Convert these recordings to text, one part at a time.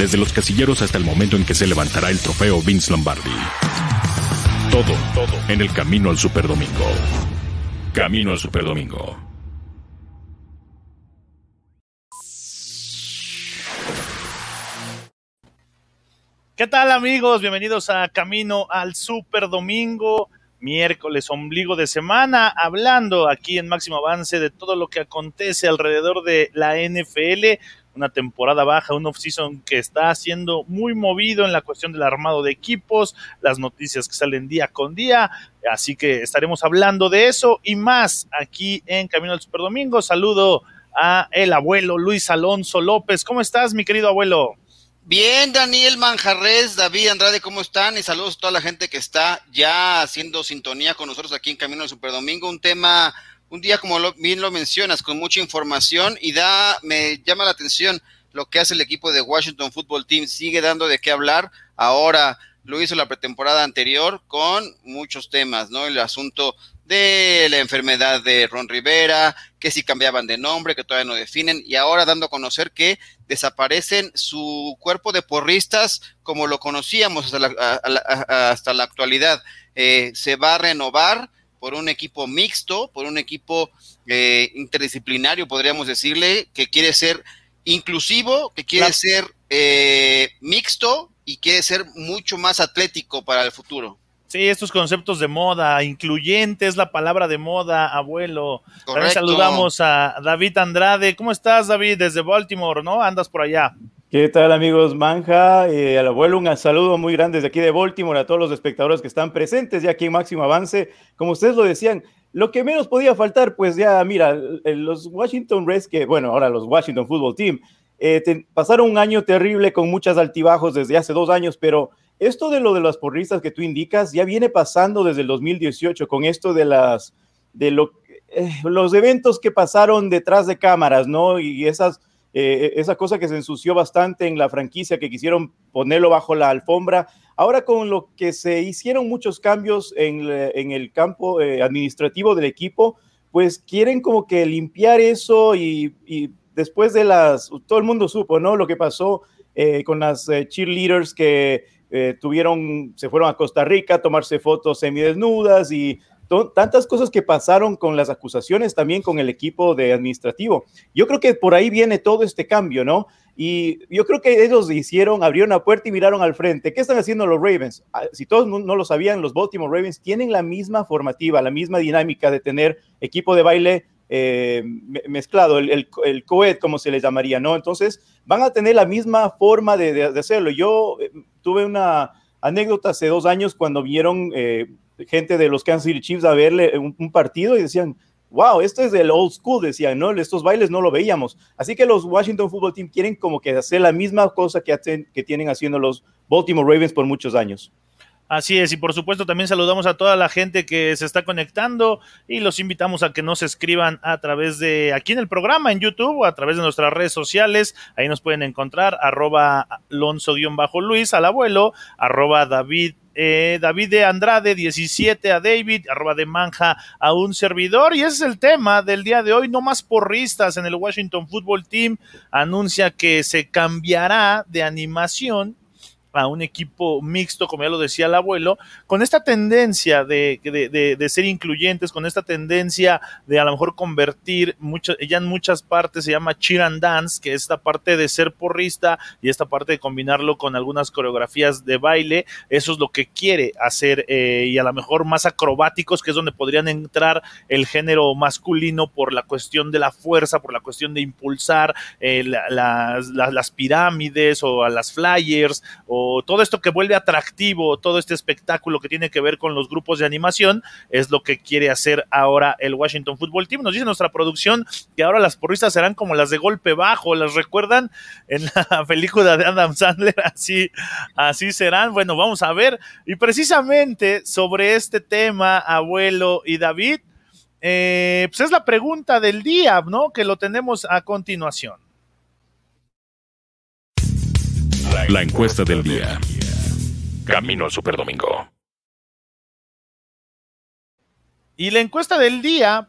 desde los casilleros hasta el momento en que se levantará el trofeo Vince Lombardi. Todo, todo en el camino al Superdomingo. Camino al Superdomingo. ¿Qué tal amigos? Bienvenidos a Camino al Super Domingo, miércoles, ombligo de semana, hablando aquí en Máximo Avance de todo lo que acontece alrededor de la NFL, una temporada baja, un off-season que está siendo muy movido en la cuestión del armado de equipos, las noticias que salen día con día, así que estaremos hablando de eso y más aquí en Camino al Super Domingo. Saludo a el abuelo Luis Alonso López. ¿Cómo estás, mi querido abuelo? Bien, Daniel Manjarres, David Andrade, ¿cómo están? Y saludos a toda la gente que está ya haciendo sintonía con nosotros aquí en Camino al Superdomingo. Un tema, un día como bien lo mencionas, con mucha información y da, me llama la atención lo que hace el equipo de Washington Football Team. Sigue dando de qué hablar. Ahora lo hizo la pretemporada anterior con muchos temas, ¿no? El asunto de la enfermedad de Ron Rivera, que si cambiaban de nombre, que todavía no definen, y ahora dando a conocer que desaparecen su cuerpo de porristas como lo conocíamos hasta la, hasta la actualidad. Eh, se va a renovar por un equipo mixto, por un equipo eh, interdisciplinario, podríamos decirle, que quiere ser inclusivo, que quiere ser eh, mixto y quiere ser mucho más atlético para el futuro. Sí, estos conceptos de moda, incluyente es la palabra de moda, abuelo. También saludamos a David Andrade. ¿Cómo estás, David? Desde Baltimore, ¿no? Andas por allá. ¿Qué tal, amigos Manja? Eh, al abuelo, un saludo muy grande desde aquí de Baltimore a todos los espectadores que están presentes ya aquí en Máximo Avance. Como ustedes lo decían, lo que menos podía faltar, pues ya, mira, los Washington Reds, que bueno, ahora los Washington Football Team, eh, pasaron un año terrible con muchas altibajos desde hace dos años, pero esto de lo de las porristas que tú indicas ya viene pasando desde el 2018 con esto de las de lo, eh, los eventos que pasaron detrás de cámaras, ¿no? Y esas eh, esa cosa que se ensució bastante en la franquicia que quisieron ponerlo bajo la alfombra. Ahora con lo que se hicieron muchos cambios en, en el campo eh, administrativo del equipo, pues quieren como que limpiar eso y, después de las, todo el mundo supo, ¿no? Lo que pasó con las cheerleaders que eh, tuvieron, se fueron a Costa Rica a tomarse fotos semidesnudas y tantas cosas que pasaron con las acusaciones también con el equipo de administrativo. Yo creo que por ahí viene todo este cambio, ¿no? Y yo creo que ellos hicieron, abrieron la puerta y miraron al frente. ¿Qué están haciendo los Ravens? Ah, si todos no lo sabían, los Baltimore Ravens tienen la misma formativa, la misma dinámica de tener equipo de baile eh, mezclado, el, el, el, coed, como se le llamaría, ¿no? Entonces, van a tener la misma forma de, de, de hacerlo. Yo eh, tuve una anécdota hace dos años cuando vieron eh, gente de los Kansas City Chiefs a verle un, partido y decían, wow, esto es del old school, decían, ¿no? Estos bailes no lo veíamos. Así que los Washington Football Team quieren como que hacer la misma cosa que, hacen, que tienen haciendo los Baltimore Ravens por muchos años. Así es, y por supuesto también saludamos a toda la gente que se está conectando y los invitamos a que nos escriban a través de aquí en el programa en YouTube o a través de nuestras redes sociales. Ahí nos pueden encontrar arroba Alonso-Luis al abuelo, arroba David eh, David de Andrade 17 a David, arroba de Manja a un servidor. Y ese es el tema del día de hoy. No más porristas en el Washington Football Team. Anuncia que se cambiará de animación a un equipo mixto, como ya lo decía el abuelo, con esta tendencia de, de, de, ser incluyentes, con esta tendencia de a lo mejor convertir, mucho, ya en muchas partes se llama cheer and dance, que es esta parte de ser porrista y esta parte de combinarlo con algunas coreografías de baile, eso es lo que quiere hacer eh, y a lo mejor más acrobáticos, que es donde podrían entrar el género masculino por la cuestión de la fuerza, por la cuestión de impulsar eh, la, la, la, las pirámides o a las flyers todo esto que vuelve atractivo, todo este espectáculo que tiene que ver con los grupos de animación, es lo que quiere hacer ahora el Washington Football Team. Nos dice nuestra producción que ahora las porristas serán como las de golpe bajo, ¿las recuerdan? En la película de Adam Sandler, así, así serán. Bueno, vamos a ver. Y precisamente sobre este tema, abuelo y David, eh, pues es la pregunta del día, ¿no? Que lo tenemos a continuación. La encuesta del día. Camino al Superdomingo. Y la encuesta del día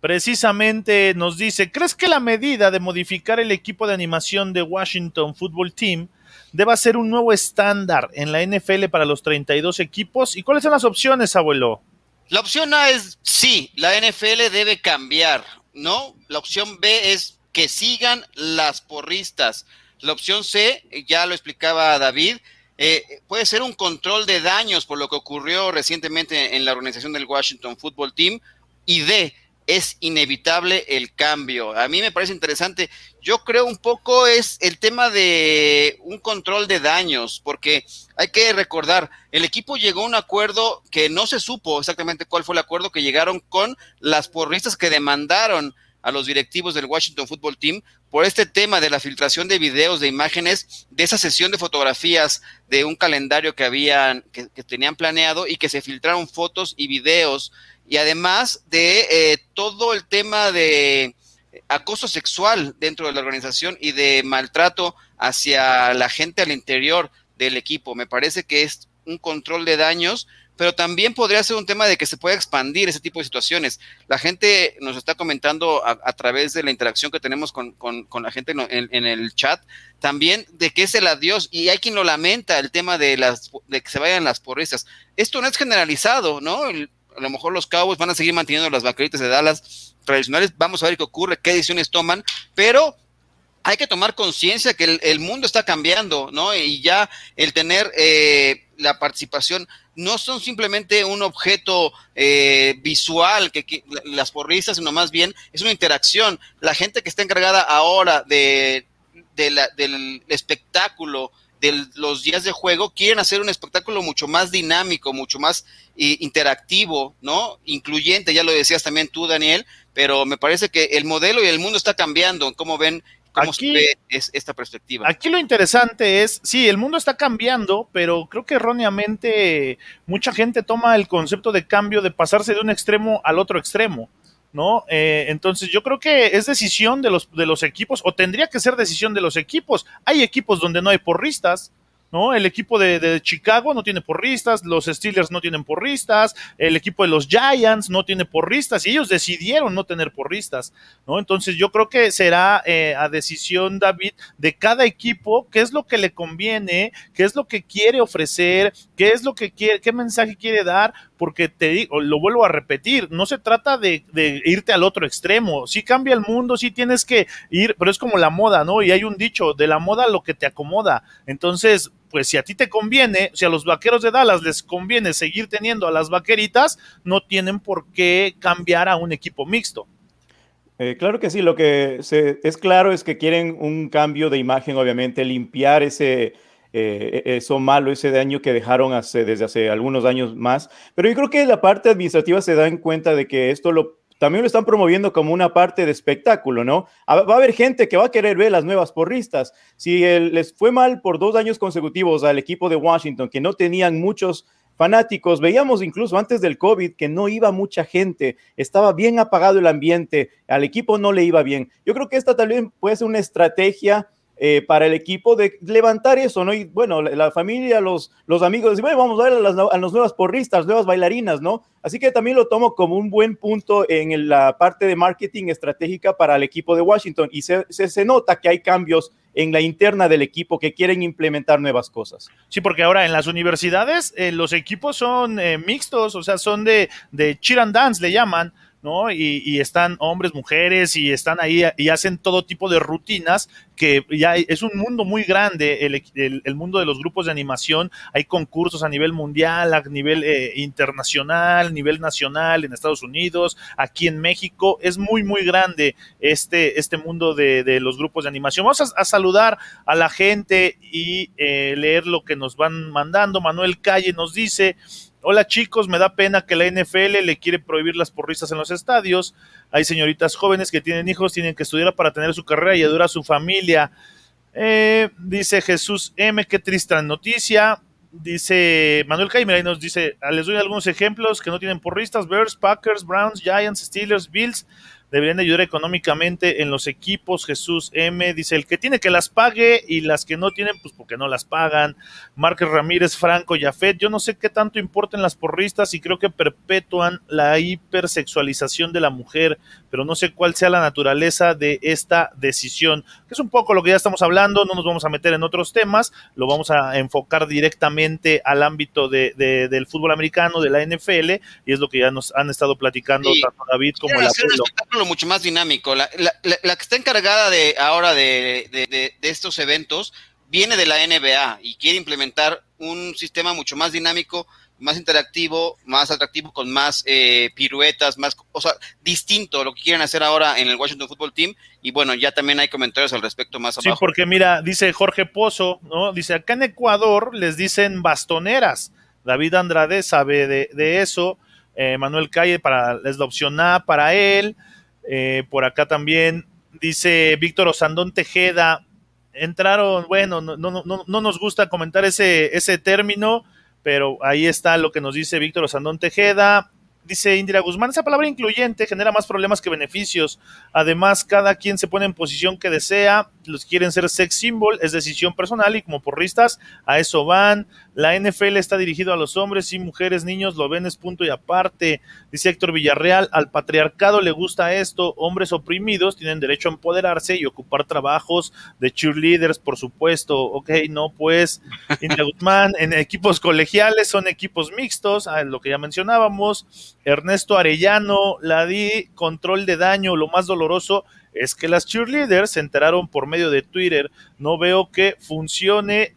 precisamente nos dice, ¿crees que la medida de modificar el equipo de animación de Washington Football Team deba ser un nuevo estándar en la NFL para los 32 equipos? ¿Y cuáles son las opciones, abuelo? La opción A es sí, la NFL debe cambiar, ¿no? La opción B es que sigan las porristas. La opción C, ya lo explicaba David, eh, puede ser un control de daños por lo que ocurrió recientemente en la organización del Washington Football Team. Y D, es inevitable el cambio. A mí me parece interesante. Yo creo un poco es el tema de un control de daños, porque hay que recordar, el equipo llegó a un acuerdo que no se supo exactamente cuál fue el acuerdo que llegaron con las porristas que demandaron a los directivos del Washington Football Team por este tema de la filtración de videos, de imágenes, de esa sesión de fotografías de un calendario que habían, que, tenían planeado y que se filtraron fotos y videos y además de eh, todo el tema de acoso sexual dentro de la organización y de maltrato hacia la gente al interior del equipo. Me parece que es un control de daños, pero también podría ser un tema de que se pueda expandir ese tipo de situaciones. La gente nos está comentando a, través de la interacción que tenemos con, la gente en, el chat, también de que es el adiós, y hay quien lo lamenta, el tema de, las, de que se vayan las porristas. Esto no es generalizado, ¿no? a lo mejor los Cowboys van a seguir manteniendo las vaqueritas de Dallas tradicionales, vamos a ver qué ocurre, qué decisiones toman, pero hay que tomar conciencia que el, mundo está cambiando, ¿no? Y ya el tener eh, la participación no son simplemente un objeto eh, visual que, las porristas, sino más bien es una interacción. La gente que está encargada ahora de, del espectáculo, de los días de juego, quieren hacer un espectáculo mucho más dinámico, mucho más interactivo, ¿no? Incluyente, ya lo decías también tú, Daniel, pero me parece que el modelo y el mundo está cambiando. ¿Cómo ven? ¿Cómo se ve esta perspectiva? Aquí lo interesante es, sí, el mundo está cambiando, pero creo que erróneamente mucha gente toma el concepto de cambio de pasarse de un extremo al otro extremo. ¿no? Eh, entonces yo creo que es decisión de los, de los equipos, o tendría que ser decisión de los equipos. Hay equipos donde no hay porristas, ¿no? El equipo de, Chicago no tiene porristas, los Steelers no tienen porristas, el equipo de los Giants no tiene porristas y ellos decidieron no tener porristas, ¿no? Entonces yo creo que será eh, a decisión, David, de cada equipo qué es lo que le conviene, qué es lo que quiere ofrecer, qué es lo que quiere, qué mensaje quiere dar, porque te digo, lo vuelvo a repetir, no se trata de, de, irte al otro extremo, si cambia el mundo, sí tienes que ir, pero es como la moda, ¿no? Y hay un dicho, de la moda lo que te acomoda, entonces pues si a ti te conviene, si a los vaqueros de Dallas les conviene seguir teniendo a las vaqueritas, no tienen por qué cambiar a un equipo mixto. Eh, claro que sí, lo que es claro es que quieren un cambio de imagen, obviamente, limpiar ese, eh, eso malo, ese daño que dejaron hace, desde hace algunos años más. Pero yo creo que la parte administrativa se da en cuenta de que esto lo también lo están promoviendo como una parte de espectáculo, ¿no? Va a haber gente que va a querer ver las nuevas porristas. Si les fue mal por dos años consecutivos al equipo de Washington, que no tenían muchos fanáticos, veíamos incluso antes del COVID que no iba mucha gente, estaba bien apagado el ambiente, al equipo no le iba bien. Yo creo que esta también puede ser una estrategia eh, para el equipo de levantar eso, ¿no? Y bueno, la, familia, los, los amigos, dicen, bueno, vamos a ver a las, a las, nuevas porristas, nuevas bailarinas, ¿no? Así que también lo tomo como un buen punto en la parte de marketing estratégica para el equipo de Washington y se, se, nota que hay cambios en la interna del equipo que quieren implementar nuevas cosas. Sí, porque ahora en las universidades eh, los equipos son eh, mixtos, o sea, son de, de cheer and dance, le llaman, ¿no? Y, están hombres, mujeres, y están ahí y hacen todo tipo de rutinas que ya es un mundo muy grande, el, mundo de los grupos de animación, hay concursos a nivel mundial, a nivel eh, internacional, a nivel nacional en Estados Unidos, aquí en México, es muy, muy grande este, este mundo de, los grupos de animación. Vamos a, saludar a la gente y eh, leer lo que nos van mandando. Manuel Calle nos dice, Hola chicos, me da pena que la NFL le quiere prohibir las porristas en los estadios. Hay señoritas jóvenes que tienen hijos, tienen que estudiar para tener su carrera y ayudar a su familia. Eh, dice Jesús M, qué triste noticia. Dice Manuel Caimera y nos dice, les doy algunos ejemplos que no tienen porristas, Bears, Packers, Browns, Giants, Steelers, Bills. Deberían ayudar económicamente en los equipos. Jesús M dice, el que tiene que las pague y las que no tienen, pues porque no las pagan. Márquez Ramírez, Franco, Yafet, yo no sé qué tanto importan las porristas y creo que perpetúan la hipersexualización de la mujer, pero no sé cuál sea la naturaleza de esta decisión, que es un poco lo que ya estamos hablando, no nos vamos a meter en otros temas, lo vamos a enfocar directamente al ámbito de, del fútbol americano, de la NFL, y es lo que ya nos han estado platicando tanto David como el hacer mucho más dinámico. La, que está encargada de ahora de, de estos eventos viene de la NBA y quiere implementar un sistema mucho más dinámico, más interactivo, más atractivo, con más eh, piruetas, más, o sea, distinto a lo que quieren hacer ahora en el Washington Football Team. Y bueno, ya también hay comentarios al respecto más abajo. Sí, porque mira, dice Jorge Pozo, ¿no? Dice, acá en Ecuador les dicen bastoneras. David Andrade sabe de, eso. Eh, Manuel Calle para, es la opción A para él. Eh, por acá también dice Víctor Osandón Tejeda. Entraron, bueno, no, no, no, no nos gusta comentar ese, ese término pero ahí está lo que nos dice Víctor Osandón Tejeda. Dice Indira Guzmán, esa palabra incluyente genera más problemas que beneficios. Además, cada quien se pone en posición que desea. Los quieren ser sex symbol, es decisión personal y como porristas a eso van. La NFL está dirigido a los hombres y mujeres, niños, lo ven es punto y aparte. Dice Héctor Villarreal, al patriarcado le gusta esto. Hombres oprimidos tienen derecho a empoderarse y ocupar trabajos de cheerleaders, por supuesto. Ok, no, pues. Indira Guzmán, en equipos colegiales son equipos mixtos, ah, lo que ya mencionábamos Ernesto Arellano, la di control de daño, lo más doloroso es que las cheerleaders se enteraron por medio de Twitter. No veo que funcione.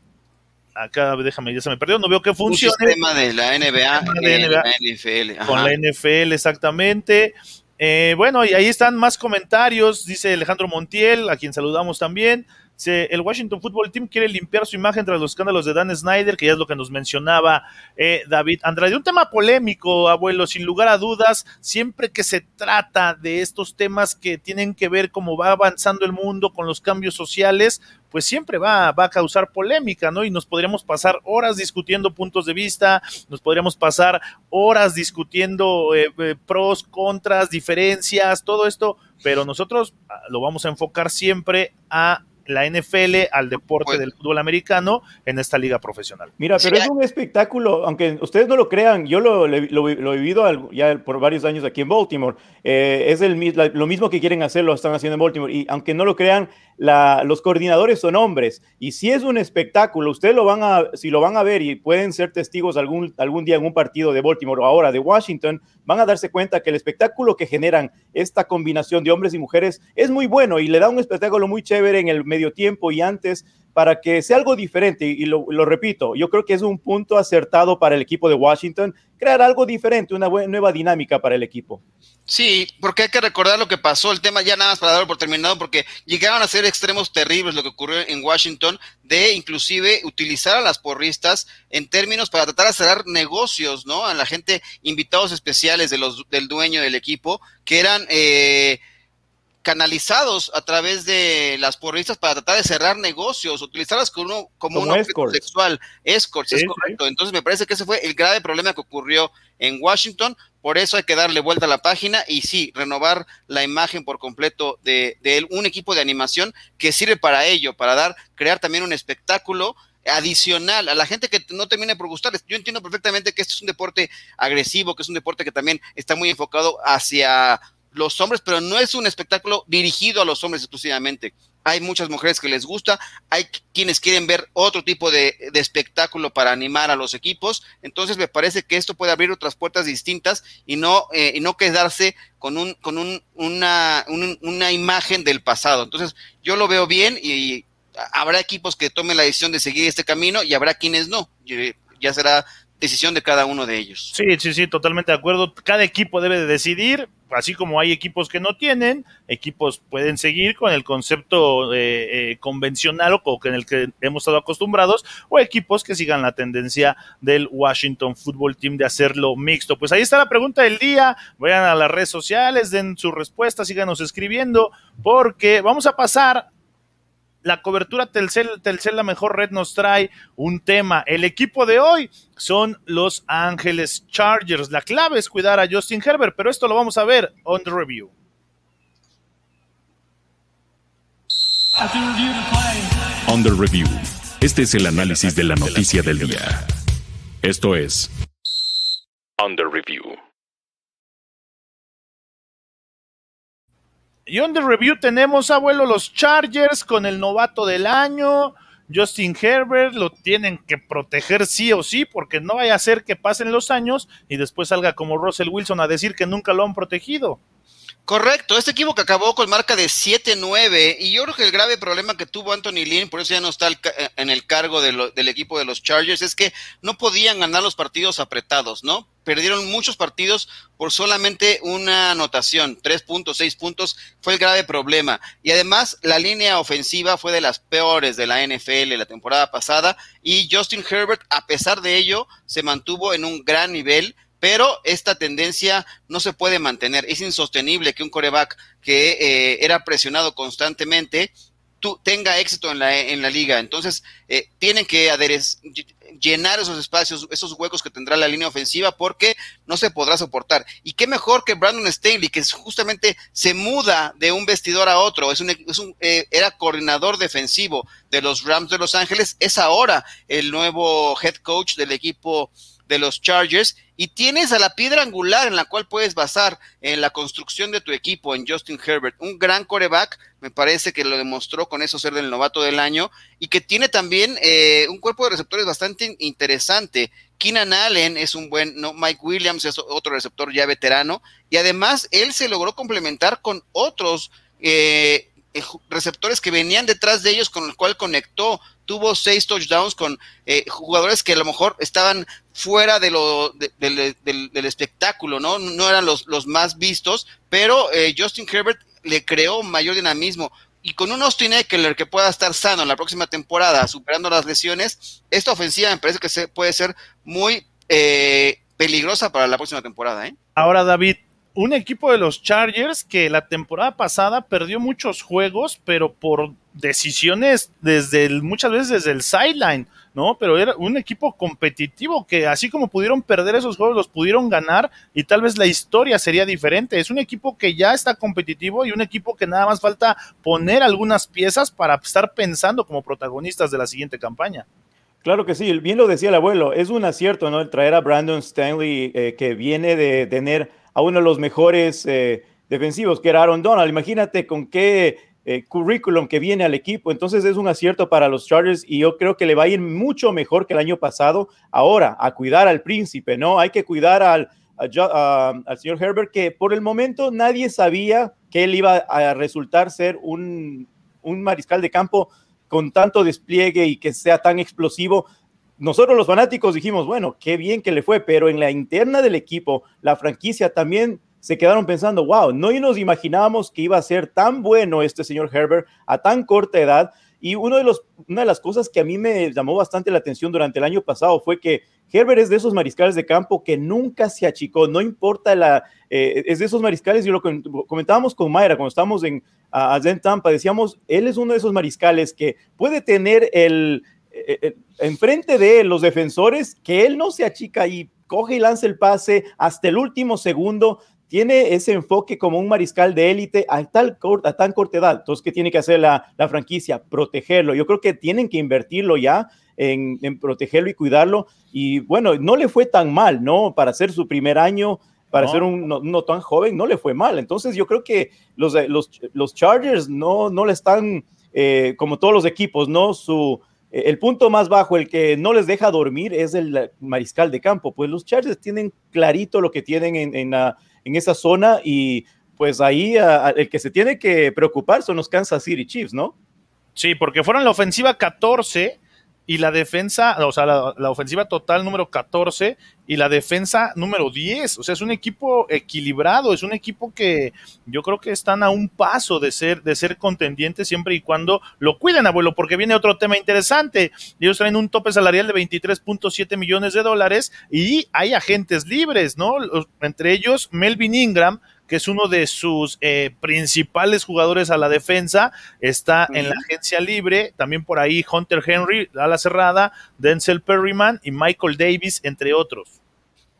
Acá, déjame, ya se me perdió. No veo que funcione. Un sistema de la NBA, de la NFL. Con la NFL, exactamente. Eh, bueno, y ahí están más comentarios. Dice Alejandro Montiel, a quien saludamos también el Washington Football Team quiere limpiar su imagen tras los escándalos de Dan Snyder, que ya es lo que nos mencionaba eh, David Andrade. Un tema polémico, abuelo, sin lugar a dudas, siempre que se trata de estos temas que tienen que ver cómo va avanzando el mundo con los cambios sociales, pues siempre va, a causar polémica, ¿no? Y nos podríamos pasar horas discutiendo puntos de vista, nos podríamos pasar horas discutiendo eh, eh, pros, contras, diferencias, todo esto, pero nosotros ah, lo vamos a enfocar siempre a la NFL al deporte del fútbol americano en esta liga profesional. Mira, pero es un espectáculo, aunque ustedes no lo crean, yo lo, he vivido ya por varios años aquí en Baltimore. Eh, es el, lo mismo que quieren hacer, lo están haciendo en Baltimore. Y aunque no lo crean, los coordinadores son hombres. Y si es un espectáculo, ustedes lo van a, si lo van a ver y pueden ser testigos algún, algún día en un partido de Baltimore o ahora de Washington, van a darse cuenta que el espectáculo que generan esta combinación de hombres y mujeres es muy bueno y le da un espectáculo muy chévere en el medio tiempo y antes para que sea algo diferente. Y lo, repito, yo creo que es un punto acertado para el equipo de Washington, crear algo diferente, una nueva dinámica para el equipo. Sí, porque hay que recordar lo que pasó, el tema ya nada más para darlo por terminado, porque llegaron a ser extremos terribles lo que ocurrió en Washington, de inclusive utilizar a las porristas en términos para tratar de cerrar negocios, ¿no? A la gente, invitados especiales de los, del dueño del equipo, que eran... Eh, canalizados a través de las porristas para tratar de cerrar negocios, utilizarlas como, como, un objeto sexual. Escorts, es correcto. Entonces me parece que ese fue el grave problema que ocurrió en Washington. Por eso hay que darle vuelta a la página y sí, renovar la imagen por completo de, de un equipo de animación que sirve para ello, para dar, crear también un espectáculo adicional a la gente que no termine por gustarles. Yo entiendo perfectamente que este es un deporte agresivo, que es un deporte que también está muy enfocado hacia los hombres, pero no es un espectáculo dirigido a los hombres exclusivamente. Hay muchas mujeres que les gusta, hay quienes quieren ver otro tipo de, espectáculo para animar a los equipos. Entonces me parece que esto puede abrir otras puertas distintas y no, eh, y no quedarse con, un, con un, una, una imagen del pasado. Entonces yo lo veo bien y habrá equipos que tomen la decisión de seguir este camino y habrá quienes no. Ya será decisión de cada uno de ellos. Sí, sí, sí, totalmente de acuerdo. Cada equipo debe de decidir, así como hay equipos que no tienen, equipos pueden seguir con el concepto eh, eh, convencional o con el que hemos estado acostumbrados, o equipos que sigan la tendencia del Washington Football Team de hacerlo mixto. Pues ahí está la pregunta del día. Vayan a las redes sociales, den su respuesta, síganos escribiendo, porque vamos a pasar la cobertura Telcel, Telcel la mejor red nos trae un tema. El equipo de hoy son los Ángeles Chargers. La clave es cuidar a Justin Herbert, pero esto lo vamos a ver on the review. On the review. Este es el análisis de la noticia del día. Esto es On the review. Y Under Review tenemos, abuelo, los Chargers con el novato del año. Justin Herbert lo tienen que proteger sí o sí, porque no vaya a ser que pasen los años y después salga como Russell Wilson a decir que nunca lo han protegido. Correcto, este equipo que acabó con marca de 7-9 y yo creo que el grave problema que tuvo Anthony Lynn, por eso ya no está eh, en el cargo del equipo de los Chargers, es que no podían ganar los partidos apretados, ¿no? Perdieron muchos partidos por solamente una anotación, tres puntos, seis puntos, fue el grave problema. Y además la línea ofensiva fue de las peores de la NFL la temporada pasada y Justin Herbert, a pesar de ello, se mantuvo en un gran nivel pero esta tendencia no se puede mantener. Es insostenible que un coreback que eh, era presionado constantemente tenga éxito en la, en la liga. Entonces, eh, tienen que llenar esos espacios, esos huecos que tendrá la línea ofensiva porque no se podrá soportar. Y qué mejor que Brandon Staley, que justamente se muda de un vestidor a otro, es un, es un eh, era coordinador defensivo de los Rams de Los Ángeles, es ahora el nuevo head coach del equipo de los Chargers y tienes a la piedra angular en la cual puedes basar en la construcción de tu equipo, en Justin Herbert, un gran coreback, me parece que lo demostró con eso ser del novato del año, y que tiene también eh, un cuerpo de receptores bastante interesante. Keenan Allen es un buen, no, Mike Williams es otro receptor ya veterano, y además él se logró complementar con otros eh, receptores que venían detrás de ellos, con el cual conectó tuvo seis touchdowns con eh, jugadores que a lo mejor estaban fuera de lo, del, espectáculo, ¿no? No eran los, los más vistos, pero eh, Justin Herbert le creó mayor dinamismo. Y con un Austin Eckler que pueda estar sano en la próxima temporada, superando las lesiones, esta ofensiva me parece que se, puede ser muy eh, peligrosa para la próxima temporada. ¿eh? Ahora, David, un equipo de los Chargers que la temporada pasada perdió muchos juegos, pero por decisiones desde el, muchas veces desde el sideline, ¿no? Pero era un equipo competitivo que así como pudieron perder esos juegos, los pudieron ganar y tal vez la historia sería diferente. Es un equipo que ya está competitivo y un equipo que nada más falta poner algunas piezas para estar pensando como protagonistas de la siguiente campaña. Claro que sí, bien lo decía el abuelo, es un acierto, ¿no? El traer a Brandon Stanley, eh, que viene de tener a uno de los mejores eh, defensivos, que era Aaron Donald. Imagínate con qué eh, currículum que viene al equipo. Entonces es un acierto para los Chargers y yo creo que le va a ir mucho mejor que el año pasado. Ahora, a cuidar al príncipe, ¿no? Hay que cuidar al, al señor Herbert, que por el momento nadie sabía que él iba a resultar ser un, un mariscal de campo con tanto despliegue y que sea tan explosivo nosotros los fanáticos dijimos, bueno, qué bien que le fue, pero en la interna del equipo, la franquicia también se quedaron pensando, wow, no nos imaginábamos que iba a ser tan bueno este señor Herbert a tan corta edad. Y uno de los, una de las cosas que a mí me llamó bastante la atención durante el año pasado fue que Herbert es de esos mariscales de campo que nunca se achicó, no importa la, eh, es de esos mariscales, y lo comentábamos con Mayra cuando estábamos en a, Tampa, decíamos, él es uno de esos mariscales que puede tener el, enfrente de los defensores, que él no se achica y coge y lanza el pase hasta el último segundo. Tiene ese enfoque como un mariscal de élite a, tal, a tan corta edad. Entonces, ¿qué tiene que hacer la, franquicia? Protegerlo. Yo creo que tienen que invertirlo ya en, protegerlo y cuidarlo. Y bueno, no le fue tan mal, ¿no? Para ser su primer año, para ser un no, tan joven, no le fue mal. Entonces, yo creo que los, los, los Chargers no, no le están, eh, como todos los equipos, ¿no? Su, el punto más bajo, el que no les deja dormir, es el mariscal de campo. Pues los Chargers tienen clarito lo que tienen en, en, esa zona y pues ahí el que se tiene que preocupar son los Kansas City Chiefs, ¿no? Sí, porque fueron la ofensiva 14 y la defensa, o sea, la, ofensiva total número 14 y la defensa número 10. O sea, es un equipo equilibrado, es un equipo que yo creo que están a un paso de ser, de ser contendientes siempre y cuando lo cuiden, abuelo, porque viene otro tema interesante. Ellos traen un tope salarial de 23.7 millones de dólares y hay agentes libres, ¿no? Entre ellos Melvin Ingram, que es uno de sus eh, principales jugadores a la defensa, está en la agencia libre, también por ahí Hunter Henry, a la cerrada, Denzel Perryman y Michael Davis, entre otros.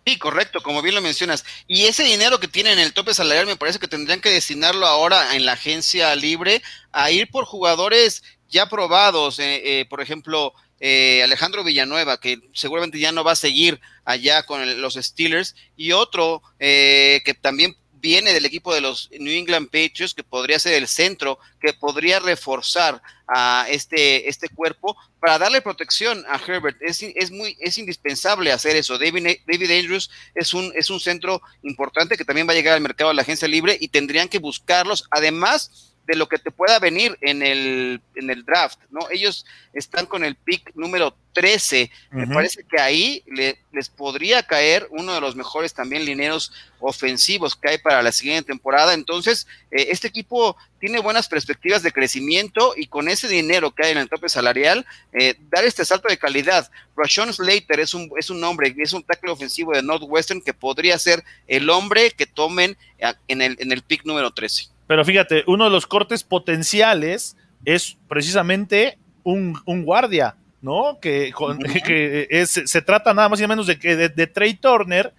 Sí, correcto, como bien lo mencionas. Y ese dinero que tienen en el tope salarial me parece que tendrían que destinarlo ahora en la agencia libre a ir por jugadores ya probados, eh, eh, por ejemplo, eh, Alejandro Villanueva, que seguramente ya no va a seguir allá con los Steelers, y otro que también viene del equipo de los New England Patriots, que podría ser el centro, que podría reforzar a este, este cuerpo para darle protección a Herbert. Es, es, muy, es indispensable hacer eso. David, David Andrews es un, es un centro importante que también va a llegar al mercado de la agencia libre y tendrían que buscarlos. Además, de lo que te pueda venir en el, en el draft, ¿no? Ellos están con el pick número 13. Me parece que ahí les podría caer uno de los mejores también lineros ofensivos que hay para la siguiente temporada. Entonces, eh, este equipo tiene buenas perspectivas de crecimiento y con ese dinero que hay en el tope salarial, eh, dar este salto de calidad. Rashon Slater es un, es un hombre, es un tackle ofensivo de Northwestern que podría ser el hombre que tomen en el, en el pick número 13. Pero fíjate, uno de los cortes potenciales es precisamente un, guardia, ¿no? Que, se trata nada más y menos de que de, Trey Turner,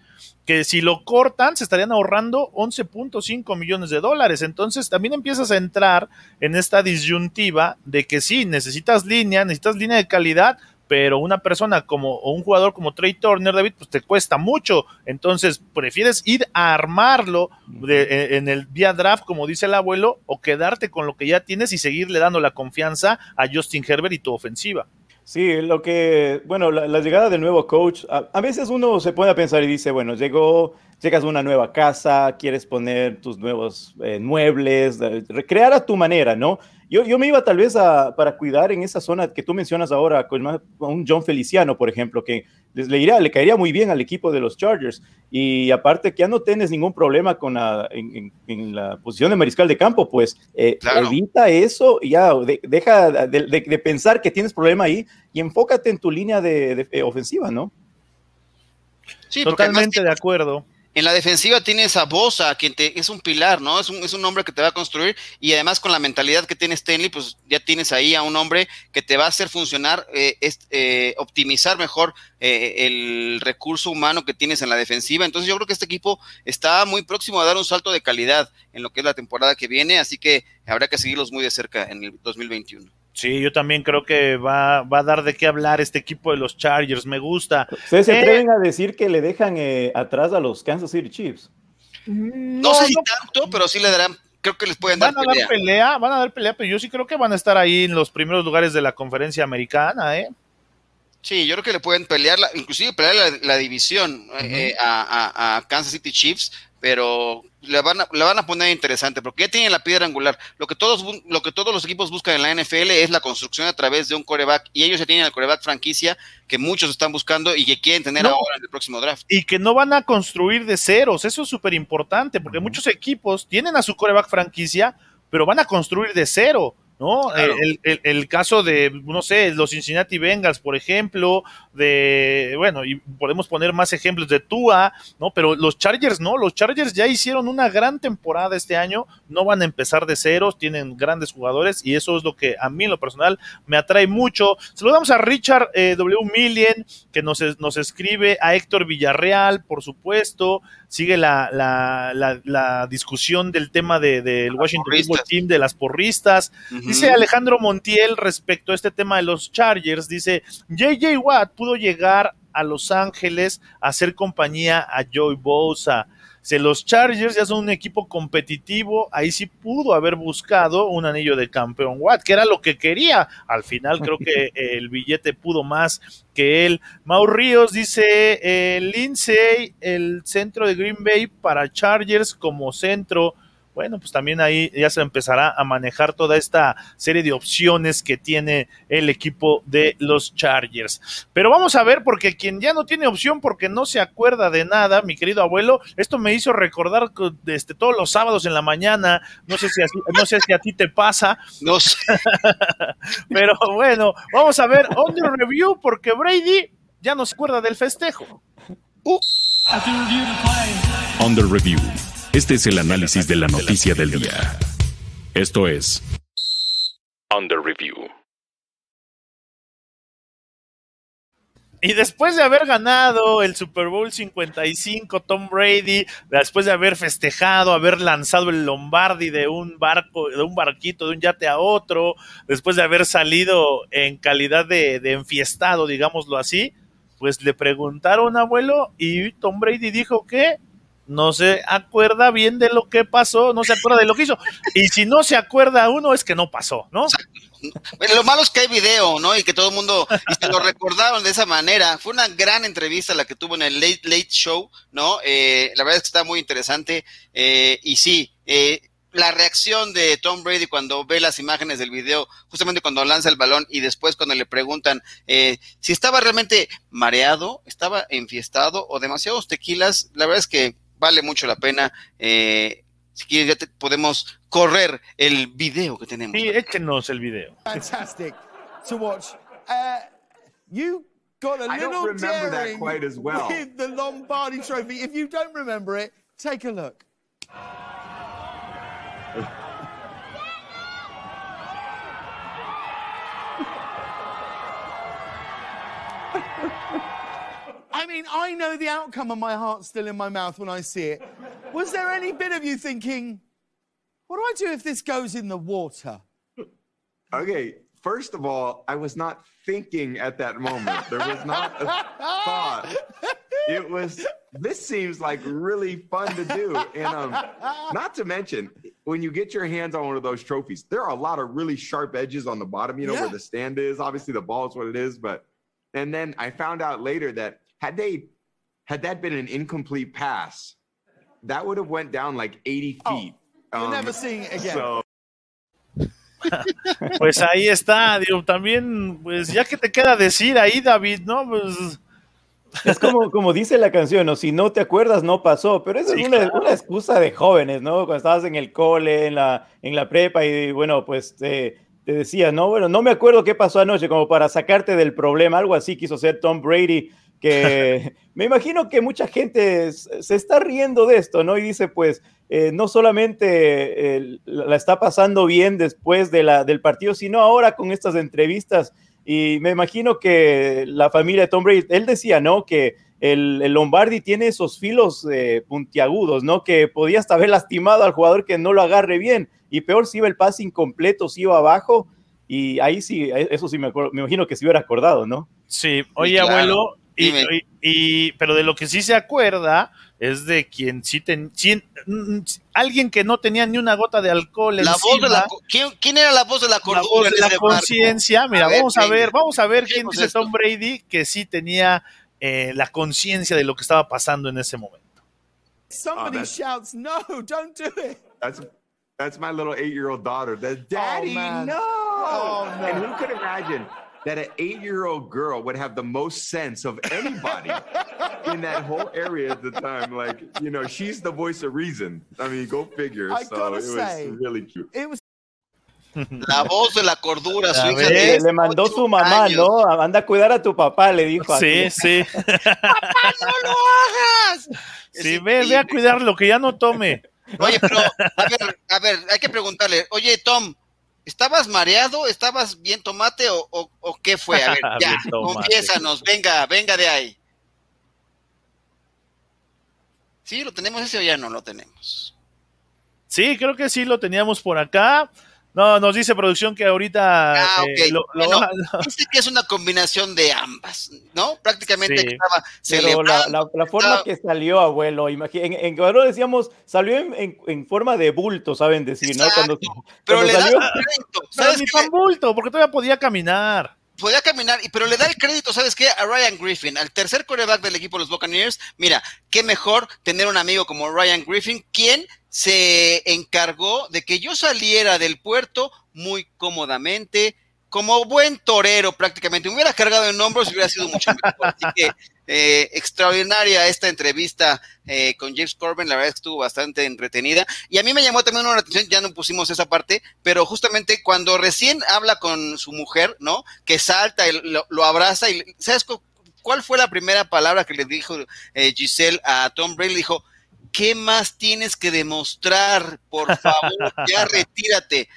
que si lo cortan se estarían ahorrando 11.5 millones de dólares. Entonces también empiezas a entrar en esta disyuntiva de que sí, necesitas línea, necesitas línea de calidad, pero una persona como o un jugador como Trey Turner, David, pues te cuesta mucho. Entonces, prefieres ir a armarlo eh, en el vía draft, como dice el abuelo, o quedarte con lo que ya tienes y seguirle dando la confianza a Justin Herbert y tu ofensiva. Sí, lo que, bueno, la, llegada del nuevo coach, a, veces uno se pone a pensar y dice, bueno, llegó, llegas a una nueva casa, quieres poner tus nuevos eh, muebles, recrear a tu manera, ¿no? Yo, yo me iba tal vez a, para cuidar en esa zona que tú mencionas ahora, con, un John Feliciano, por ejemplo, que le, iría, le caería muy bien al equipo de los Chargers. Y aparte que ya no tienes ningún problema con la, en, la posición de mariscal de campo, pues eh, evita eso, ya deja de, pensar que tienes problema ahí y enfócate en tu línea de, eh, ofensiva, ¿no? Sí, totalmente de acuerdo. En la defensiva tienes a Bosa, quien te, es un pilar, ¿no? Es un, es un hombre que te va a construir y además con la mentalidad que tiene Stanley, pues ya tienes ahí a un hombre que te va a hacer funcionar, eh, eh, optimizar mejor eh, el recurso humano que tienes en la defensiva. Entonces yo creo que este equipo está muy próximo a dar un salto de calidad en lo que es la temporada que viene, así que habrá que seguirlos muy de cerca en el 2021. Sí, yo también creo que va, va, a dar de qué hablar este equipo de los Chargers. Me gusta. ¿Ustedes se eh, atreven a decir que le dejan eh, atrás a los Kansas City Chiefs? Mm, no, sé si tanto, pero sí le darán. Creo que les pueden dar, van a dar pelea. Van a dar pelea, pero yo sí creo que van a estar ahí en los primeros lugares de la conferencia americana, ¿eh? Sí, yo creo que le pueden pelear, inclusive pelear la, división eh, a, Kansas City Chiefs, pero le van, a, le van a poner interesante porque ya tienen la piedra angular. Lo que, todos, lo que todos los equipos buscan en la NFL es la construcción a través de un coreback y ellos ya tienen el coreback franquicia que muchos están buscando y que quieren tener ahora en el próximo draft. Y que no van a construir de ceros, eso es súper importante porque muchos equipos tienen a su coreback franquicia, pero van a construir de cero. ¿No? El, el, caso de, no sé, los Cincinnati Bengals, por ejemplo, de, bueno, y podemos poner más ejemplos de Tua, ¿no? Pero los Chargers no, los Chargers ya hicieron una gran temporada este año, no van a empezar de ceros, tienen grandes jugadores y eso es lo que a mí en lo personal me atrae mucho. Saludamos a Richard eh, W. Million, que nos, nos escribe, a Héctor Villarreal, por supuesto, sigue la, la, la, discusión del tema del de, Washington Football Team, de las porristas. Dice Alejandro Montiel respecto a este tema de los Chargers, dice, JJ Watt pudo llegar a Los Ángeles a hacer compañía a Joey Bosa. Si los Chargers ya son un equipo competitivo, ahí sí pudo haber buscado un anillo de campeón Watt, que era lo que quería. Al final creo que el billete pudo más que él. Mau Ríos dice, eh, Lindsay, el centro de Green Bay para Chargers como centro bueno, pues también ahí ya se empezará a manejar toda esta serie de opciones que tiene el equipo de los Chargers. Pero vamos a ver, porque quien ya no tiene opción porque no se acuerda de nada, mi querido abuelo, esto me hizo recordar este, todos los sábados en la mañana, no sé si, no sé si a ti te pasa. No sé. Pero bueno, vamos a ver on the review porque Brady ya no se acuerda del festejo. Uh. On the review. Este es el análisis de la noticia del día. Esto es Under Review. Y después de haber ganado el Super Bowl 55, Tom Brady, después de haber festejado, haber lanzado el Lombardi de un barco, de un barquito, de un yate a otro, después de haber salido en calidad de, de enfiestado, digámoslo así, pues le preguntaron abuelo y Tom Brady dijo que no se acuerda bien de lo que pasó, no se acuerda de lo que hizo. Y si no se acuerda uno es que no pasó, ¿no? Lo malo es que hay video, ¿no? Y que todo el mundo se lo recordaron de esa manera. Fue una gran entrevista la que tuvo en el Late Late Show, ¿no? Eh, la verdad es que está muy interesante. Eh, y sí, eh, la reacción de Tom Brady cuando ve las imágenes del video, justamente cuando lanza el balón y después cuando le preguntan si estaba realmente mareado, estaba enfiestado o demasiados tequilas, la verdad es que vale mucho la pena. Eh, si quieres, ya te, podemos correr el video que tenemos. Sí, échenos el video. Fantastic to watch. Uh, you got a I little don't remember that daring quite as well. with the Lombardi Trophy. If you don't remember it, take a look. I mean, I know the outcome and my heart's still in my mouth when I see it. Was there any bit of you thinking, what do I do if this goes in the water? Okay, first of all, I was not thinking at that moment. There was not a thought. It was. This seems like really fun to do, and um, not to mention when you get your hands on one of those trophies, there are a lot of really sharp edges on the bottom. You know Yeah. where the stand is. Obviously, the ball is what it is, but and then I found out later that had they had that been an incomplete pass, that would have went down like 80 Oh, feet. You're Um, never seeing it again. so Pues ahí está, digo, también, pues ya que te queda decir ahí, David, ¿no? Pues Es como, como dice la canción, ¿no? Si no te acuerdas, no pasó. Pero esa Sí, es una, claro. una excusa de jóvenes, ¿no? Cuando estabas en el cole, en la, en la prepa, y bueno, pues te, te decía, no, bueno, no me acuerdo qué pasó anoche, como para sacarte del problema. Algo así quiso hacer Tom Brady, que me imagino que mucha gente se está riendo de esto, ¿no? Y dice, pues, eh, no solamente eh, la está pasando bien después de la, del partido, sino ahora con estas entrevistas. Y me imagino que la familia de Tom Brady, él decía, ¿no? Que el, el Lombardi tiene esos filos eh, puntiagudos, ¿no? Que podía hasta haber lastimado al jugador que no lo agarre bien. Y peor si iba el pase incompleto, si iba abajo. Y ahí sí, eso sí me, acuerdo- me imagino que se hubiera acordado, ¿no? sí, oye, claro. abuelo, y, y- y- pero de lo que sí se acuerda es de quien sí ten, mm, alguien que no tenía ni una gota de alcohol La voz de la, encima, ¿quién, quién era la voz de la la cordura voz en de la conciencia. Mira, A ver, vamos a venga, ver, vamos a ver quién dice esto. Tom Brady que sí tenía eh, la conciencia de lo que estaba pasando en ese momento. Somebody Oh, shouts, no, don't do it. That's that's my little eight-year-old daughter. That daddy, man. no. Oh, no. And who could imagine that an eight-year-old girl would have the most sense of anybody in that whole area at the time? Like, you know, she's the voice of reason. I mean, go figure. I so it was really cute. It was La voz de la cordura, su A hija ver. Le, mandó su mamá, años. ¿no? Anda a cuidar a tu papá, le dijo. Sí, así. sí. ¡No lo hagas! Sí, ve, ve a increíble. cuidar lo que ya no tome. Oye, pero, a ver, a ver, hay que preguntarle, oye, Tom, ¿estabas mareado? ¿Estabas bien tomate o, o- o qué fue? A ver, ya, confiésanos, venga, venga de ahí. ¿Sí? ¿Lo tenemos ese o ya no lo tenemos? Sí, creo que sí lo teníamos por acá. No, nos dice producción que ahorita Ah, eh, ok. lo- lo- Bueno, Dice que es una combinación de ambas, ¿no? Prácticamente Sí. que estaba Pero la, celebrando. la- la forma estaba- que salió, abuelo, imagi- en, en decíamos, salió en, en- en forma de bulto, saben decir, ¿no? Cuando, Exacto, Pero cuando le da salió- el crédito, Pero ¿sabes ni tan bulto, porque todavía podía caminar. Podía caminar, pero le da el crédito, ¿sabes qué? A Ryan Griffin, al tercer coreback del equipo de los Buccaneers. Mira, qué mejor tener un amigo como Ryan Griffin, quien se encargó de que yo saliera del puerto muy cómodamente, como buen torero prácticamente. Me hubiera cargado en hombros y hubiera sido mucho mejor. Así que eh, extraordinaria esta entrevista eh, con James Corbin, la verdad es que estuvo bastante entretenida. Y a mí me llamó también una atención, ya no pusimos esa parte, pero justamente cuando recién habla con su mujer, ¿no? Que salta, y lo, lo abraza y, ¿sabes cu- cuál fue la primera palabra que le dijo eh, Giselle a Tom Brady? Le dijo, ¿qué más tienes que demostrar? Por favor, ya retírate.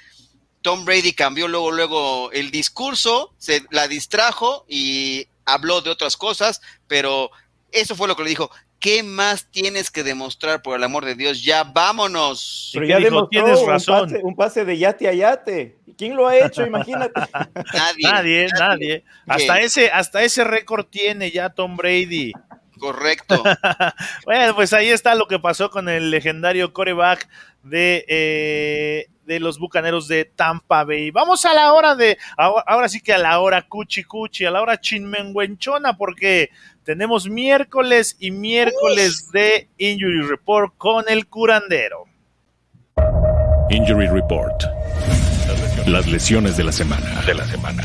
Tom Brady cambió luego, luego el discurso, se la distrajo y habló de otras cosas, pero eso fue lo que le dijo. ¿Qué más tienes que demostrar por el amor de Dios? Ya vámonos. Pero ya dijo, tienes un razón. Pase, un pase de yate a yate. ¿Quién lo ha hecho? Imagínate. nadie, nadie, nadie. Hasta ese, hasta ese récord tiene ya Tom Brady. Correcto. bueno, pues ahí está lo que pasó con el legendario coreback de, eh, de los bucaneros de Tampa Bay. Vamos a la hora de, ahora, sí que a la hora cuchi cuchi, a la hora chinmenguenchona, porque tenemos miércoles y miércoles de Injury Report con el curandero. Injury Report. Las lesiones de la semana. De la semana.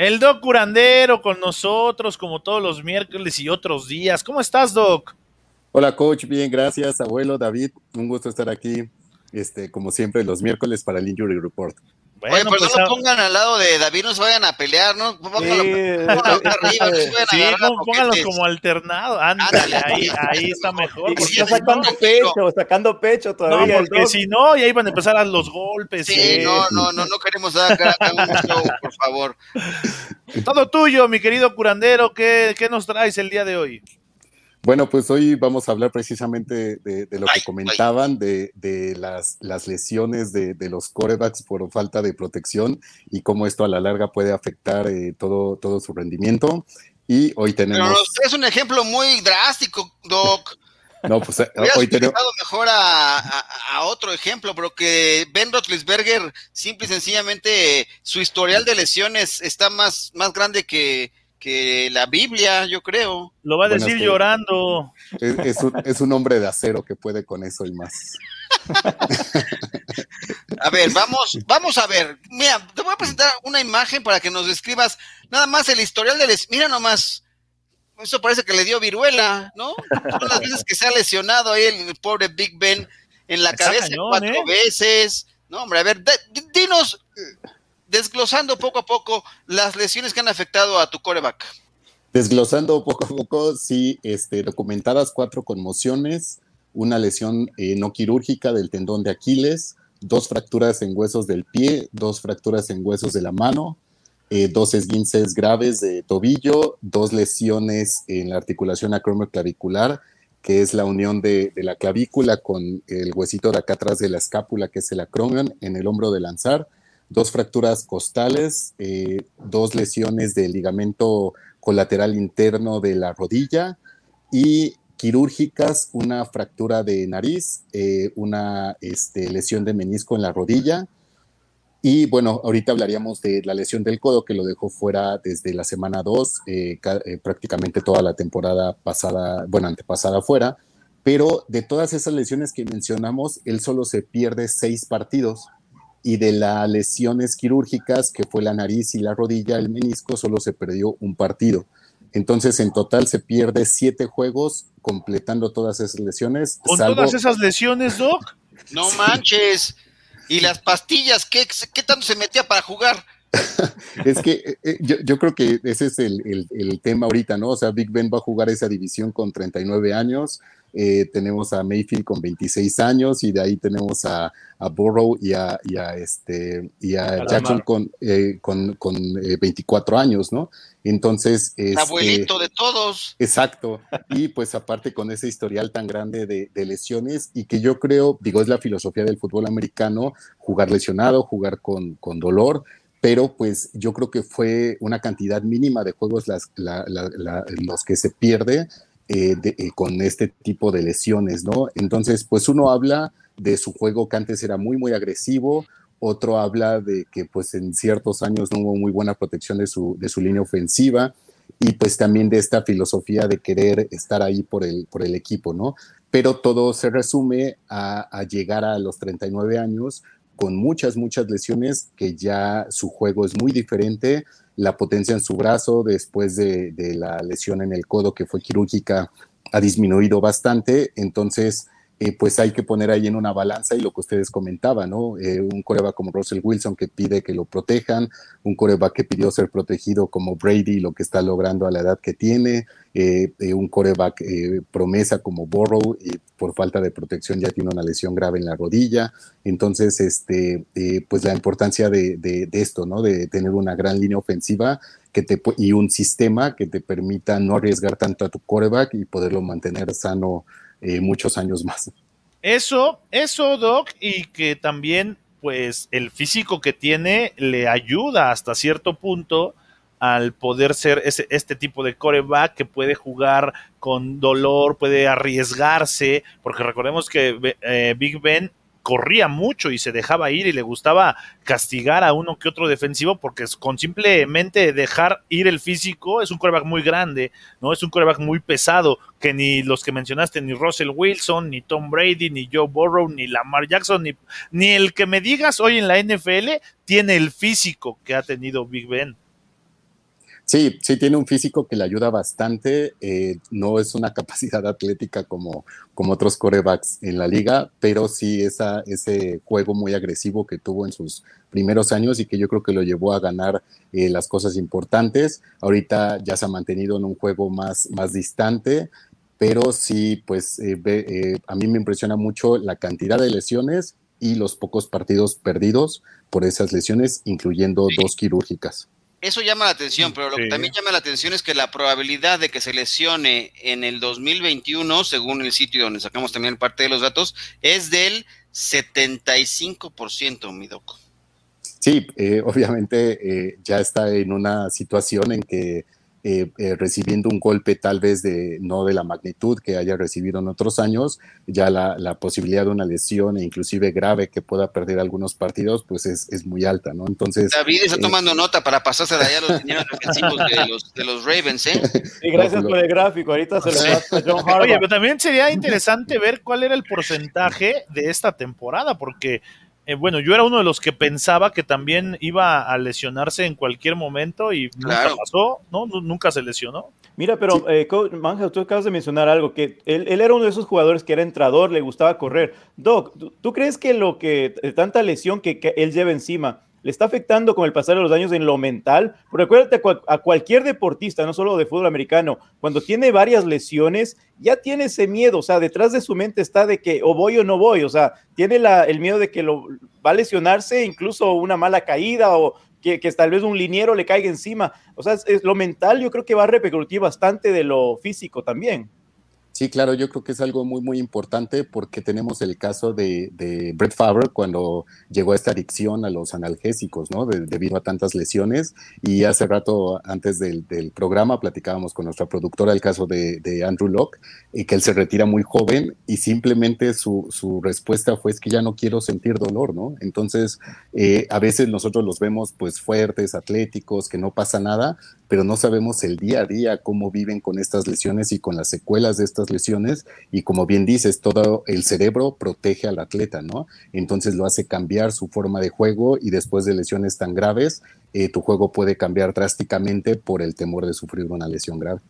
El Doc Curandero con nosotros, como todos los miércoles y otros días. ¿Cómo estás, Doc? Hola, coach. Bien, gracias, abuelo David. Un gusto estar aquí, este, como siempre, los miércoles para el Injury Report. Bueno, Oye, pero pues no lo pongan al lado de David, no se vayan a pelear, ¿no? Pónganlo, sí, pónganlo arriba, no se vayan sí, a pónganlos como alternado. Ándale, ahí, ahí está mejor. Porque está sacando pecho, sacando pecho todavía. No, porque si no, ya iban a empezar a los golpes. Sí, sí. no, no, no, no queremos dar acá un show, por favor. Todo tuyo, mi querido curandero, ¿qué, ¿qué nos traes el día de hoy? Bueno, pues hoy vamos a hablar precisamente de, de lo que comentaban, de, de las, las, lesiones de, los corebacks por falta de protección y cómo esto a la larga puede afectar eh, todo, todo su rendimiento. Y hoy tenemos... Pero es un ejemplo muy drástico, Doc. No, pues eh, hoy tenemos... mejor a, a, a, otro ejemplo, pero que Ben Roethlisberger, simple y sencillamente, su historial de lesiones está más, más grande que, que la Biblia, yo creo. Lo va a decir llorando. Es, es, un, es, un, hombre de acero que puede con eso y más. a ver, vamos, vamos a ver. Mira, te voy a presentar una imagen para que nos describas nada más el historial del... Mira nomás, eso parece que le dio viruela, ¿no? Son las veces que se ha lesionado ahí el pobre Big Ben en la cabeza cañón, cuatro ¿eh? veces. No, hombre, a ver, dinos desglosando poco a poco las lesiones que han afectado a tu coreback. Desglosando poco a poco, sí, este, documentadas cuatro conmociones, una lesión eh, no quirúrgica del tendón de Aquiles, dos fracturas en huesos del pie, dos fracturas en huesos de la mano, eh, dos esguinces graves de tobillo, dos lesiones en la articulación acromioclavicular, que es la unión de, de, la clavícula con el huesito de acá atrás de la escápula, que es el acromion, en el hombro de lanzar, dos fracturas costales, eh, dos lesiones del ligamento colateral interno de la rodilla y quirúrgicas, una fractura de nariz, eh, una este, lesión de menisco en la rodilla. Y bueno, ahorita hablaríamos de la lesión del codo que lo dejó fuera desde la semana 2, eh, prácticamente toda la temporada pasada, bueno, antepasada fuera. Pero de todas esas lesiones que mencionamos, él solo se pierde seis partidos y de las lesiones quirúrgicas, que fue la nariz y la rodilla, el menisco, solo se perdió un partido. Entonces, en total se pierde siete juegos completando todas esas lesiones. ¿Con todas esas lesiones, Doc? No manches. ¿Y las pastillas? ¿Qué, qué tanto se metía para jugar? es que eh, yo, yo, creo que ese es el, el, el, tema ahorita, ¿no? O sea, Big Ben va a jugar esa división con 39 años, eh, tenemos a Mayfield con 26 años y de ahí tenemos a, a Burrow y a, y a, este, y a Jackson con, eh, con, con eh, 24 años, ¿no? Entonces... Es, Abuelito de todos. Exacto. Y pues aparte con ese historial tan grande de, de, lesiones y que yo creo, digo, es la filosofía del fútbol americano, jugar lesionado, jugar con, con dolor, pero pues yo creo que fue una cantidad mínima de juegos las, la, la, la, los que se pierde eh, eh, con este tipo de lesiones, ¿no? Entonces, pues uno habla de su juego que antes era muy, muy agresivo, otro habla de que pues en ciertos años no hubo muy buena protección de su, de su línea ofensiva y pues también de esta filosofía de querer estar ahí por el, por el equipo, ¿no? Pero todo se resume a llegar a los 39 años con muchas, muchas lesiones que ya su juego es muy diferente, la potencia en su brazo después de, de, la lesión en el codo que fue quirúrgica ha disminuido bastante, entonces eh, pues hay que poner ahí en una balanza y lo que ustedes comentaban, ¿no? Eh, un coreback como Russell Wilson que pide que lo protejan, un coreback que pidió ser protegido como Brady, lo que está logrando a la edad que tiene, eh, un coreback promesa como Borrow y por falta de protección ya tiene una lesión grave en la rodilla. Entonces, este, pues la importancia de, de, esto, ¿no? De tener una gran línea ofensiva que te, y un sistema que te permita no arriesgar tanto a tu coreback y poderlo mantener sano eh, muchos años más. Eso, eso, Doc, y que también, pues, el físico que tiene le ayuda hasta cierto punto al poder ser ese, este tipo de coreback que puede jugar con dolor, puede arriesgarse, porque recordemos que eh, Big Ben corría mucho y se dejaba ir y le gustaba castigar a uno que otro defensivo porque con simplemente dejar ir el físico es un coreback muy grande, ¿no? Es un coreback muy pesado que ni los que mencionaste, ni Russell Wilson, ni Tom Brady, ni Joe Burrow, ni Lamar Jackson, ni, ni el que me digas hoy en la NFL tiene el físico que ha tenido Big Ben. Sí, sí tiene un físico que le ayuda bastante. Eh, no es una capacidad atlética como, como otros corebacks en la liga, pero sí esa, ese juego muy agresivo que tuvo en sus primeros años y que yo creo que lo llevó a ganar eh, las cosas importantes. Ahorita ya se ha mantenido en un juego más, más distante, pero sí, pues eh, a mí me impresiona mucho la cantidad de lesiones y los pocos partidos perdidos por esas lesiones, incluyendo dos quirúrgicas. Eso llama la atención, pero lo que también llama la atención es que la probabilidad de que se lesione en el 2021, según el sitio donde sacamos también parte de los datos, es del 75%, mi doco. Sí, eh, obviamente eh, ya está en una situación en que eh, eh, recibiendo un golpe tal vez de no de la magnitud que haya recibido en otros años, ya la, la posibilidad de una lesión e inclusive grave que pueda perder algunos partidos, pues es, es muy alta, ¿no? Entonces... David está eh, tomando nota para pasarse de allá a los dineros defensivos de los, de los Ravens, ¿eh? Sí, gracias por el gráfico, ahorita se lo va a John Oye, pero también sería interesante ver cuál era el porcentaje de esta temporada, porque eh, bueno, yo era uno de los que pensaba que también iba a lesionarse en cualquier momento y nunca pasó, ¿no? Nunca se lesionó. Mira, pero eh, Manja, tú acabas de mencionar algo, que él, era uno de esos jugadores que era entrador, le gustaba correr. Doc, ¿tú, crees que lo que, tanta lesión que, que él lleva encima, le está afectando con el pasar de los años en lo mental. Porque acuérdate a cualquier deportista, no solo de fútbol americano, cuando tiene varias lesiones, ya tiene ese miedo, o sea, detrás de su mente está de que o voy o no voy, o sea, tiene la, el miedo de que lo, va a lesionarse, incluso una mala caída o que, tal vez un liniero le caiga encima. O sea, es, lo mental yo creo que va a repercutir bastante de lo físico también. Sí, claro, yo creo que es algo muy, muy importante porque tenemos el caso de, Brett Favre cuando llegó a esta adicción a los analgésicos, ¿no? debido a tantas lesiones. Y hace rato, antes del, programa, platicábamos con nuestra productora el caso de, Andrew Locke, y que él se retira muy joven y simplemente su, su respuesta fue es que ya no quiero sentir dolor, ¿no? Entonces, eh, a veces nosotros los vemos pues fuertes, atléticos, que no pasa nada, pero no sabemos el día a día cómo viven con estas lesiones y con las secuelas de estas lesiones. Y como bien dices, todo el cerebro protege al atleta, ¿no? Entonces lo hace cambiar su forma de juego y después de lesiones tan graves, eh, tu juego puede cambiar drásticamente por el temor de sufrir una lesión grave.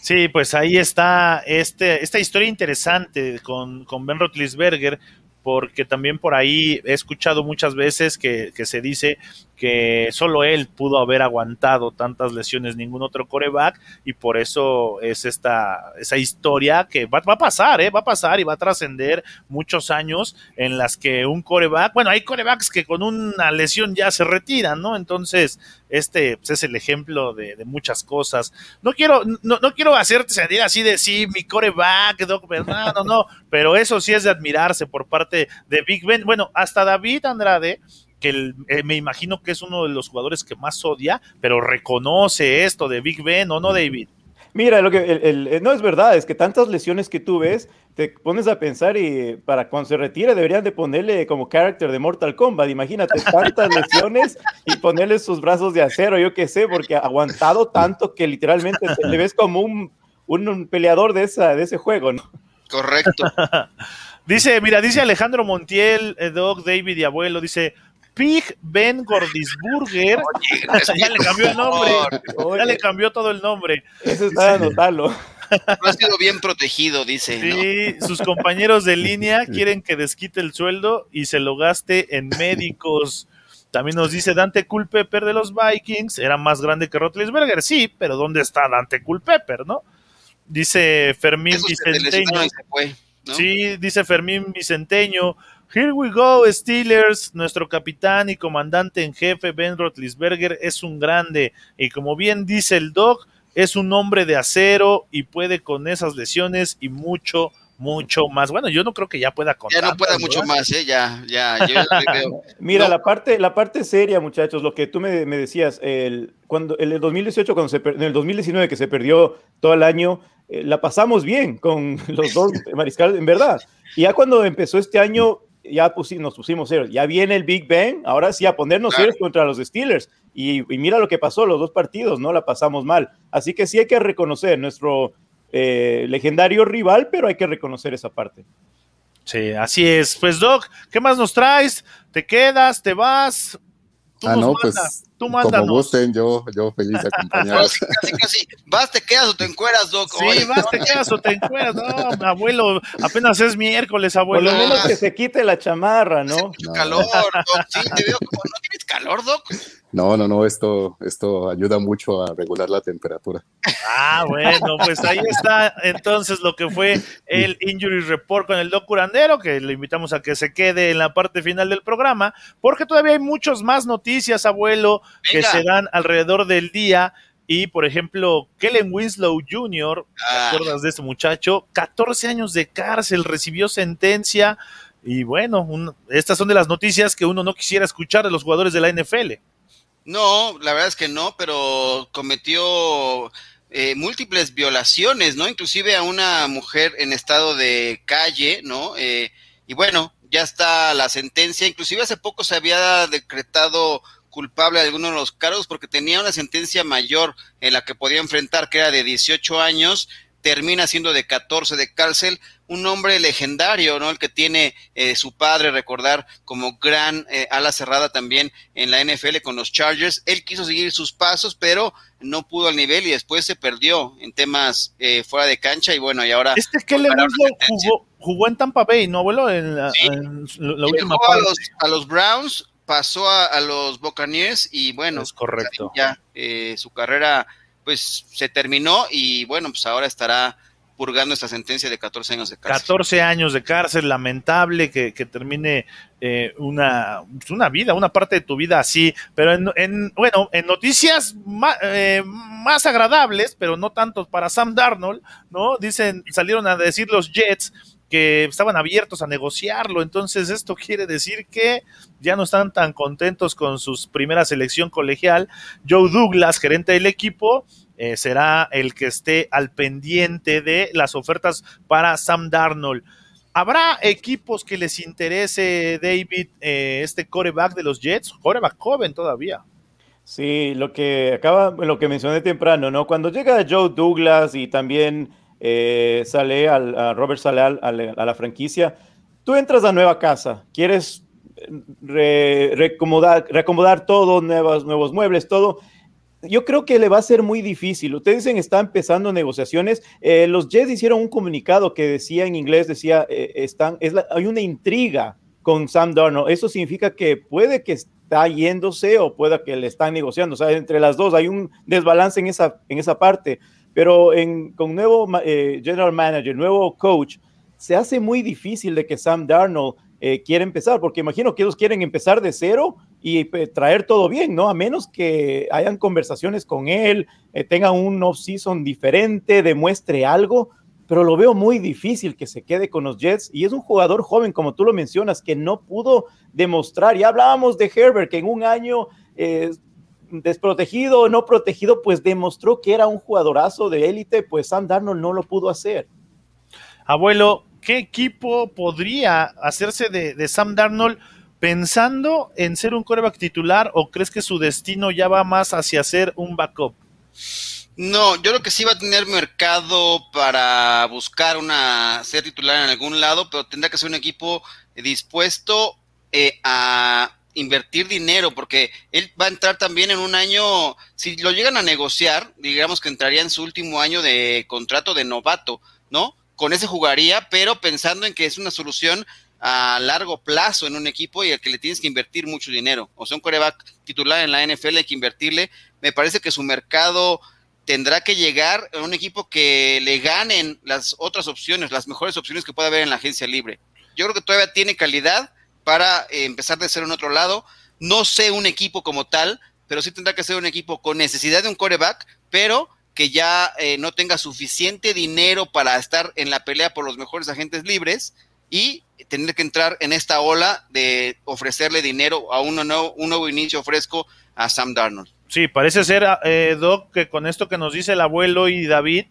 Sí, pues ahí está este, esta historia interesante con, con Ben Roethlisberger, porque también por ahí he escuchado muchas veces que, se dice que solo él pudo haber aguantado tantas lesiones, ningún otro coreback, y por eso es esta, esa historia que va, a pasar, ¿eh? va a pasar y va a trascender muchos años en las que un coreback, bueno, hay corebacks que con una lesión ya se retiran, ¿no? Entonces, este pues, es el ejemplo de, muchas cosas. No quiero, no, no quiero hacerte sentir así de sí, mi coreback, no, no, no, pero eso sí es de admirarse por parte de Big Ben. Bueno, hasta David Andrade que eh, me imagino que es uno de los jugadores que más odia, pero reconoce esto de Big Ben, ¿o no, David? Mira, lo que eh, no es verdad, es que tantas lesiones que tú ves, te pones a pensar y para cuando se retire deberían de ponerle como character de Mortal Kombat, imagínate tantas lesiones y ponerle sus brazos de acero, yo qué sé, porque ha aguantado tanto que literalmente le ves como un, un, peleador de, esa, de ese juego, ¿no? Correcto. dice, mira, dice Alejandro Montiel, eh, Doc, David y Abuelo, dice, Pig Ben Gordisburger. ya le cambió el nombre. Ya le cambió todo el nombre. Eso está anotarlo. No ha sido bien protegido, dice. ¿no? Sí, sus compañeros de línea quieren que desquite el sueldo y se lo gaste en médicos. También nos dice Dante Culpepper de los Vikings, era más grande que Rotlisberger, sí, pero ¿dónde está Dante Culpepper, no? Dice Fermín Eso Vicenteño. y se fue, ¿no? Sí, dice Fermín Vicenteño. Here we go, Steelers. Nuestro capitán y comandante en jefe, Ben Roethlisberger, es un grande. Y como bien dice el Doc, es un hombre de acero y puede con esas lesiones y mucho, mucho más. Bueno, yo no creo que ya pueda con Ya no pueda mucho ¿verdad? más, ¿eh? Ya, ya, yo. Mira, No. la parte, la parte seria, muchachos, lo que tú me, me decías, el, cuando, en el 2018, cuando se en el 2019 que se perdió todo el año, eh, la pasamos bien con los dos mariscales, en verdad. Y ya cuando empezó este año, ya pusi- nos pusimos serios. Ya viene el Big Bang, ahora sí a ponernos Claro. serios contra los Steelers. Y, y mira lo que pasó, los dos partidos, ¿no? La pasamos mal. Así que sí hay que reconocer nuestro eh, legendario rival, pero hay que reconocer esa parte. Sí, así es. Pues Doc, ¿qué más nos traes? ¿Te quedas? ¿Te vas? Tú Ah, nos no, manda, pues tú como mándanos. gusten, yo, yo feliz de acompañarlos. Casi, casi, casi. Vas, te quedas o te encueras, Doc. Sí, vas, te quedas o te encueras. No, abuelo, apenas es miércoles, Por abuelo. lo menos que se quite la chamarra, ¿no? No. calor, Doc. Sí, te veo como, ¿no tienes calor, Doc? No, no, no, esto, esto ayuda mucho a regular la temperatura. Ah, bueno, pues ahí está entonces lo que fue el Injury Report con el Doc Curandero, que le invitamos a que se quede en la parte final del programa, porque todavía hay muchas más noticias, abuelo, que se dan alrededor del día. Y, por ejemplo, Kellen Winslow Jr., ¿te Ah. acuerdas de este muchacho? 14 años de cárcel, recibió sentencia. Y bueno, un- estas son de las noticias que uno no quisiera escuchar de los jugadores de la NFL. No, la verdad es que no, pero cometió eh, múltiples violaciones, ¿no? Inclusive a una mujer en estado de calle, ¿no? Eh, y bueno, ya está la sentencia. Inclusive hace poco se había decretado culpable de algunos de los cargos porque tenía una sentencia mayor en la que podía enfrentar, que era de 18 años, termina siendo de 14 de cárcel, un hombre legendario, ¿no? El que tiene eh, su padre, recordar, como gran eh, ala cerrada también en la NFL con los Chargers. Él quiso seguir sus pasos, pero no pudo al nivel y después se perdió en temas eh, fuera de cancha y bueno, y ahora Este Winslow sentencia. jugó, jugó en Tampa Bay, ¿no, abuelo? En la, Sí. en la y última dejó a los, a los Browns, pasó a, a los Buccaneers y bueno, Es correcto. ya eh, su carrera pues se terminó y bueno, pues ahora estará purgando esta sentencia de 14 años de cárcel. 14 años de cárcel, lamentable que, que termine eh, una, una vida, una parte de tu vida así, pero en, en- bueno, en noticias ma- eh, más agradables, pero no tanto para Sam Darnold, ¿no? Dicen, salieron a decir los Jets que estaban abiertos a negociarlo, entonces esto quiere decir que ya no están tan contentos con su primera selección colegial. Joe Douglas, gerente del equipo, eh, será el que esté al pendiente de las ofertas para Sam Darnold. ¿Habrá equipos que les interese, David, eh, este coreback de los Jets? Coreback joven todavía. Sí, lo que acaba, lo que mencioné temprano, ¿no? Cuando llega Joe Douglas y también eh, sale al, a Robert sale al- al- a la franquicia, tú entras a nueva casa, quieres re- reacomodar, todo, nuevos, muebles, todo. Yo creo que le va a ser muy difícil. Ustedes dicen está empezando negociaciones. Eh, los Jets hicieron un comunicado que decía en inglés, decía, eh, están, hay una intriga con Sam Darnold. Eso significa que puede que está yéndose o pueda que le están negociando. O sea, entre las dos hay un desbalance en esa, en esa parte. Pero con nuevo eh, general manager, nuevo coach, se hace muy difícil de que Sam Darnold eh, quiera empezar, porque imagino que ellos quieren empezar de cero y traer todo bien, ¿no? A menos que hayan conversaciones con él, eh, tengan un off-season diferente, demuestre algo, pero lo veo muy difícil que se quede con los Jets y es un jugador joven, como tú lo mencionas, que no pudo demostrar. Ya hablábamos de Herbert, que en un año eh, desprotegido o no protegido, pues demostró que era un jugadorazo de élite, pues Sam Darnold no lo pudo hacer. Abuelo, ¿qué equipo podría hacerse de, de Sam Darnold pensando en ser un coreback titular o crees que su destino ya va más hacia ser un backup? No, yo creo que sí va a tener mercado para buscar una ser titular en algún lado, pero tendrá que ser un equipo dispuesto eh, a invertir dinero, porque él va a entrar también en un año, si lo llegan a negociar, digamos que entraría en su último año de contrato de novato, ¿no? Con ese jugaría, pero pensando en que es una solución a largo plazo en un equipo y al que le tienes que invertir mucho dinero. O sea, un coreback titular en la NFL hay que invertirle. Me parece que su mercado tendrá que llegar a un equipo que le ganen las otras opciones, las mejores opciones que pueda haber en la agencia libre. Yo creo que todavía tiene calidad para eh, empezar de ser en otro lado. No sé un equipo como tal, pero sí tendrá que ser un equipo con necesidad de un coreback, pero que ya eh, no tenga suficiente dinero para estar en la pelea por los mejores agentes libres y tener que entrar en esta ola de ofrecerle dinero a uno nuevo, un nuevo inicio fresco a Sam Darnold. Sí, parece ser, eh, Doc, que con esto que nos dice el abuelo y David,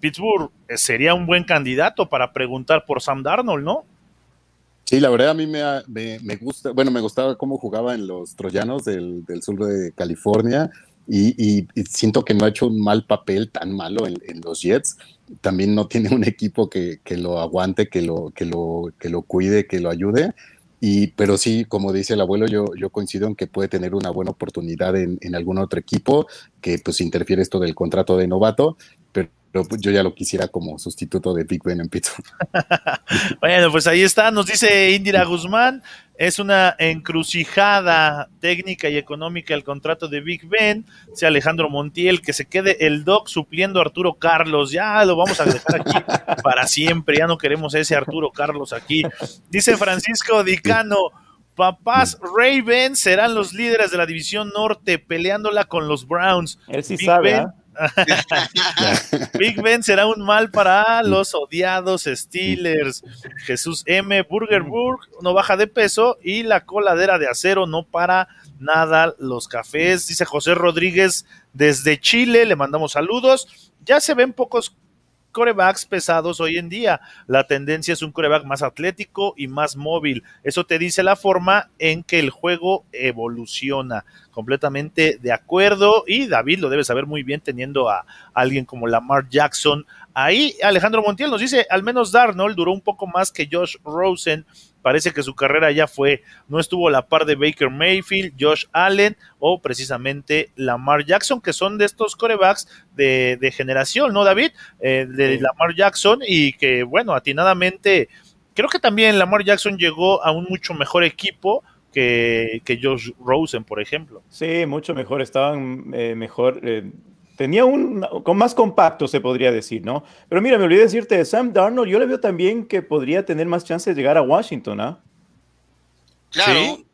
Pittsburgh eh, sería un buen candidato para preguntar por Sam Darnold, ¿no? Sí, la verdad a mí me, me, gusta, bueno, me gustaba cómo jugaba en los Troyanos del, del sur de California y, siento que no ha hecho un mal papel tan malo en, los Jets. También no tiene un equipo que, que, lo aguante, que lo, que, lo, que lo cuide, que lo ayude. Y, pero sí, como dice el abuelo, yo, yo coincido en que puede tener una buena oportunidad en, en algún otro equipo que pues interfiere esto del contrato de novato, pero pues, yo ya lo quisiera como sustituto de Big Ben en Pittsburgh. bueno, pues ahí está, nos dice Indira Guzmán, es una encrucijada técnica y económica el contrato de Big Ben, sea Alejandro Montiel, que se quede el doc supliendo a Arturo Carlos, ya lo vamos a dejar aquí para siempre, ya no queremos ese Arturo Carlos aquí. Dice Francisco Dicano, papás Ravens serán los líderes de la división norte peleándola con los Browns. Él sí sabe. Big Ben será un mal para los odiados Steelers. Jesús M. Burger Burg no baja de peso y la coladera de acero no para nada. Los cafés, dice José Rodríguez desde Chile, le mandamos saludos. Ya se ven pocos corebacks pesados hoy en día. La tendencia es un coreback más atlético y más móvil. Eso te dice la forma en que el juego evoluciona. Completamente de acuerdo. Y David lo debe saber muy bien teniendo a alguien como Lamar Jackson. Ahí Alejandro Montiel nos dice, al menos Darnold duró un poco más que Josh Rosen parece que su carrera ya fue, no estuvo a la par de Baker Mayfield, Josh Allen o precisamente Lamar Jackson, que son de estos corebacks de, generación, ¿no, David? Eh, de Lamar Jackson y que, bueno, atinadamente, creo que también Lamar Jackson llegó a un mucho mejor equipo. Que, que Josh Rosen, por ejemplo. Sí, mucho mejor, estaban eh, mejor, eh, tenía un con más compacto, se podría decir, ¿no? Pero mira, me olvidé decirte, Sam Darnold, yo le veo también que podría tener más chances de llegar a Washington, ¿ah? Claro.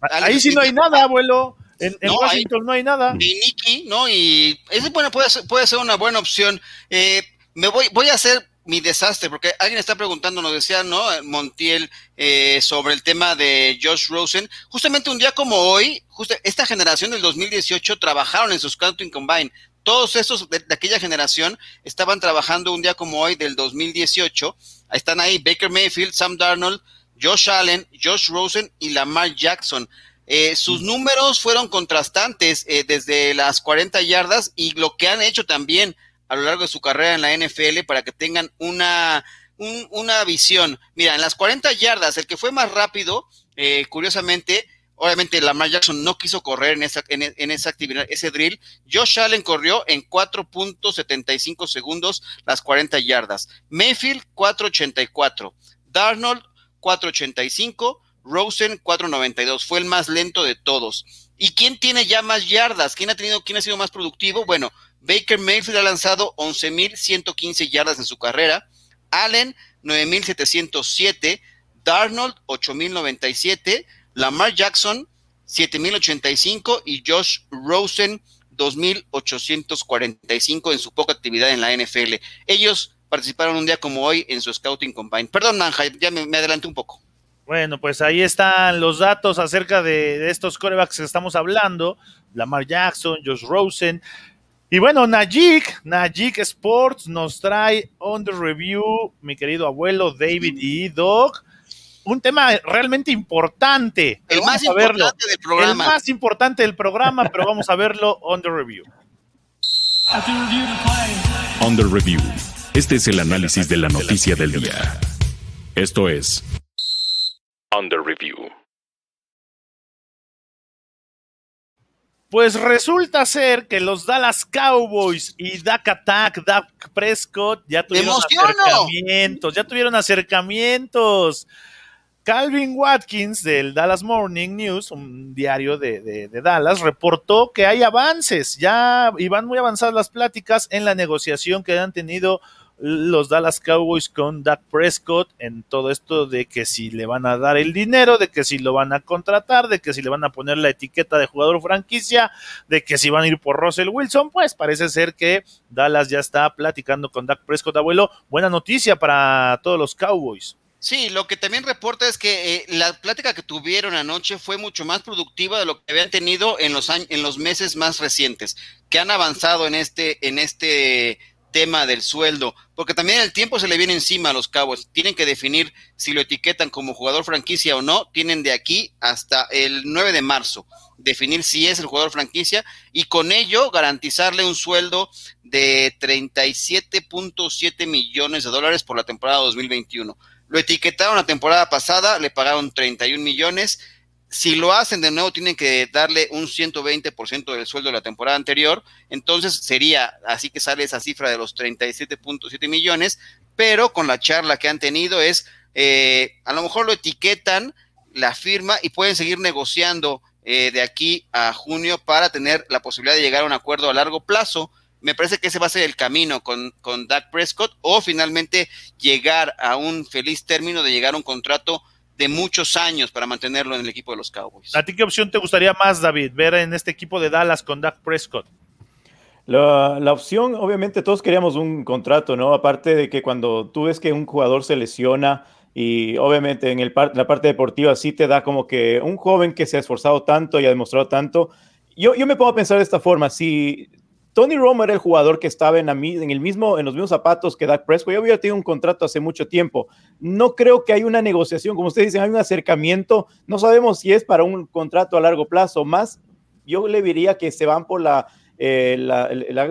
Ahí sí no hay nada, abuelo. En, Washington no hay nada. Y Nicky, ¿no? Y es bueno, puede ser, puede ser una buena opción. Eh, me voy, voy a hacer mi desastre, porque alguien está preguntando, nos decía, ¿no? Montiel, eh, sobre el tema de Josh Rosen. Justamente un día como hoy, justo esta generación del 2018 trabajaron en su Scouting Combine todos esos de, aquella generación estaban trabajando un día como hoy del 2018. Están ahí Baker Mayfield, Sam Darnold, Josh Allen, Josh Rosen y Lamar Jackson. Eh, sus mm. números fueron contrastantes eh, desde las 40 yardas y lo que han hecho también a lo largo de su carrera en la NFL para que tengan una, una visión. Mira, en las 40 yardas, el que fue más rápido, eh, curiosamente, Obviamente Lamar Jackson no quiso correr en esa, en, esa actividad, ese drill. Josh Allen corrió en 4.75 segundos las 40 yardas. Mayfield 4.84. Darnold 4.85. Rosen 4.92. Fue el más lento de todos. ¿Y quién tiene ya más yardas? ¿Quién ha tenido, quién ha sido más productivo? Bueno, Baker Mayfield ha lanzado 11.115 yardas en su carrera. Allen 9.707. Darnold 8.097. Lamar Jackson, 7085 y Josh Rosen, 2845 en su poca actividad en la NFL. Ellos participaron un día como hoy en su Scouting Combine. Perdón, Nanja, ya me, me adelanté un poco. Bueno, pues ahí están los datos acerca de, estos corebacks que estamos hablando. Lamar Jackson, Josh Rosen. Y bueno, Najik, Najik Sports nos trae on the review, mi querido abuelo David y Doc un tema realmente importante. El más importante del programa. El más importante del programa, pero vamos a verlo on the review. On the review. Este es el análisis de la noticia del día. Esto es On the review. Pues resulta ser que los Dallas Cowboys y Dak Attack, Dak Prescott ya tuvieron acercamientos, ya tuvieron acercamientos. Calvin Watkins del Dallas Morning News, un diario de, Dallas, reportó que hay avances, ya iban muy avanzadas las pláticas en la negociación que han tenido los Dallas Cowboys con Dak Prescott en todo esto de que si le van a dar el dinero, de que si lo van a contratar, de que si le van a poner la etiqueta de jugador franquicia, de que si van a ir por Russell Wilson, pues parece ser que Dallas ya está platicando con Dak Prescott, abuelo. Buena noticia para todos los Cowboys. Sí, lo que también reporta es que eh, la plática que tuvieron anoche fue mucho más productiva de lo que habían tenido en los años, en los meses más recientes, que han avanzado en este, en este tema del sueldo, porque también el tiempo se le viene encima a los cabos. Tienen que definir si lo etiquetan como jugador franquicia o no. Tienen de aquí hasta el 9 de marzo definir si es el jugador franquicia y con ello garantizarle un sueldo de 37.7 millones de dólares por la temporada 2021. Lo etiquetaron la temporada pasada, le pagaron 31 millones. Si lo hacen de nuevo, tienen que darle un 120% del sueldo de la temporada anterior. Entonces sería, así que sale esa cifra de los 37.7 millones, pero con la charla que han tenido es, eh, a lo mejor lo etiquetan, la firma y pueden seguir negociando eh, de aquí a junio para tener la posibilidad de llegar a un acuerdo a largo plazo me parece que ese va a ser el camino con, con Dak Prescott o finalmente llegar a un feliz término de llegar a un contrato de muchos años para mantenerlo en el equipo de los Cowboys. ¿A ti qué opción te gustaría más, David, ver en este equipo de Dallas con Dak Prescott? La, la, opción, obviamente todos queríamos un contrato, ¿no? Aparte de que cuando tú ves que un jugador se lesiona y obviamente en el la parte deportiva sí te da como que un joven que se ha esforzado tanto y ha demostrado tanto, yo, yo me puedo pensar de esta forma, si Tony Romo era el jugador que estaba en, en, el mismo, en los mismos zapatos que Dak Prescott. Yo había tenido un contrato hace mucho tiempo. No creo que hay una negociación, como ustedes dicen, hay un acercamiento. No sabemos si es para un contrato a largo plazo. Más, yo le diría que se van por la, eh,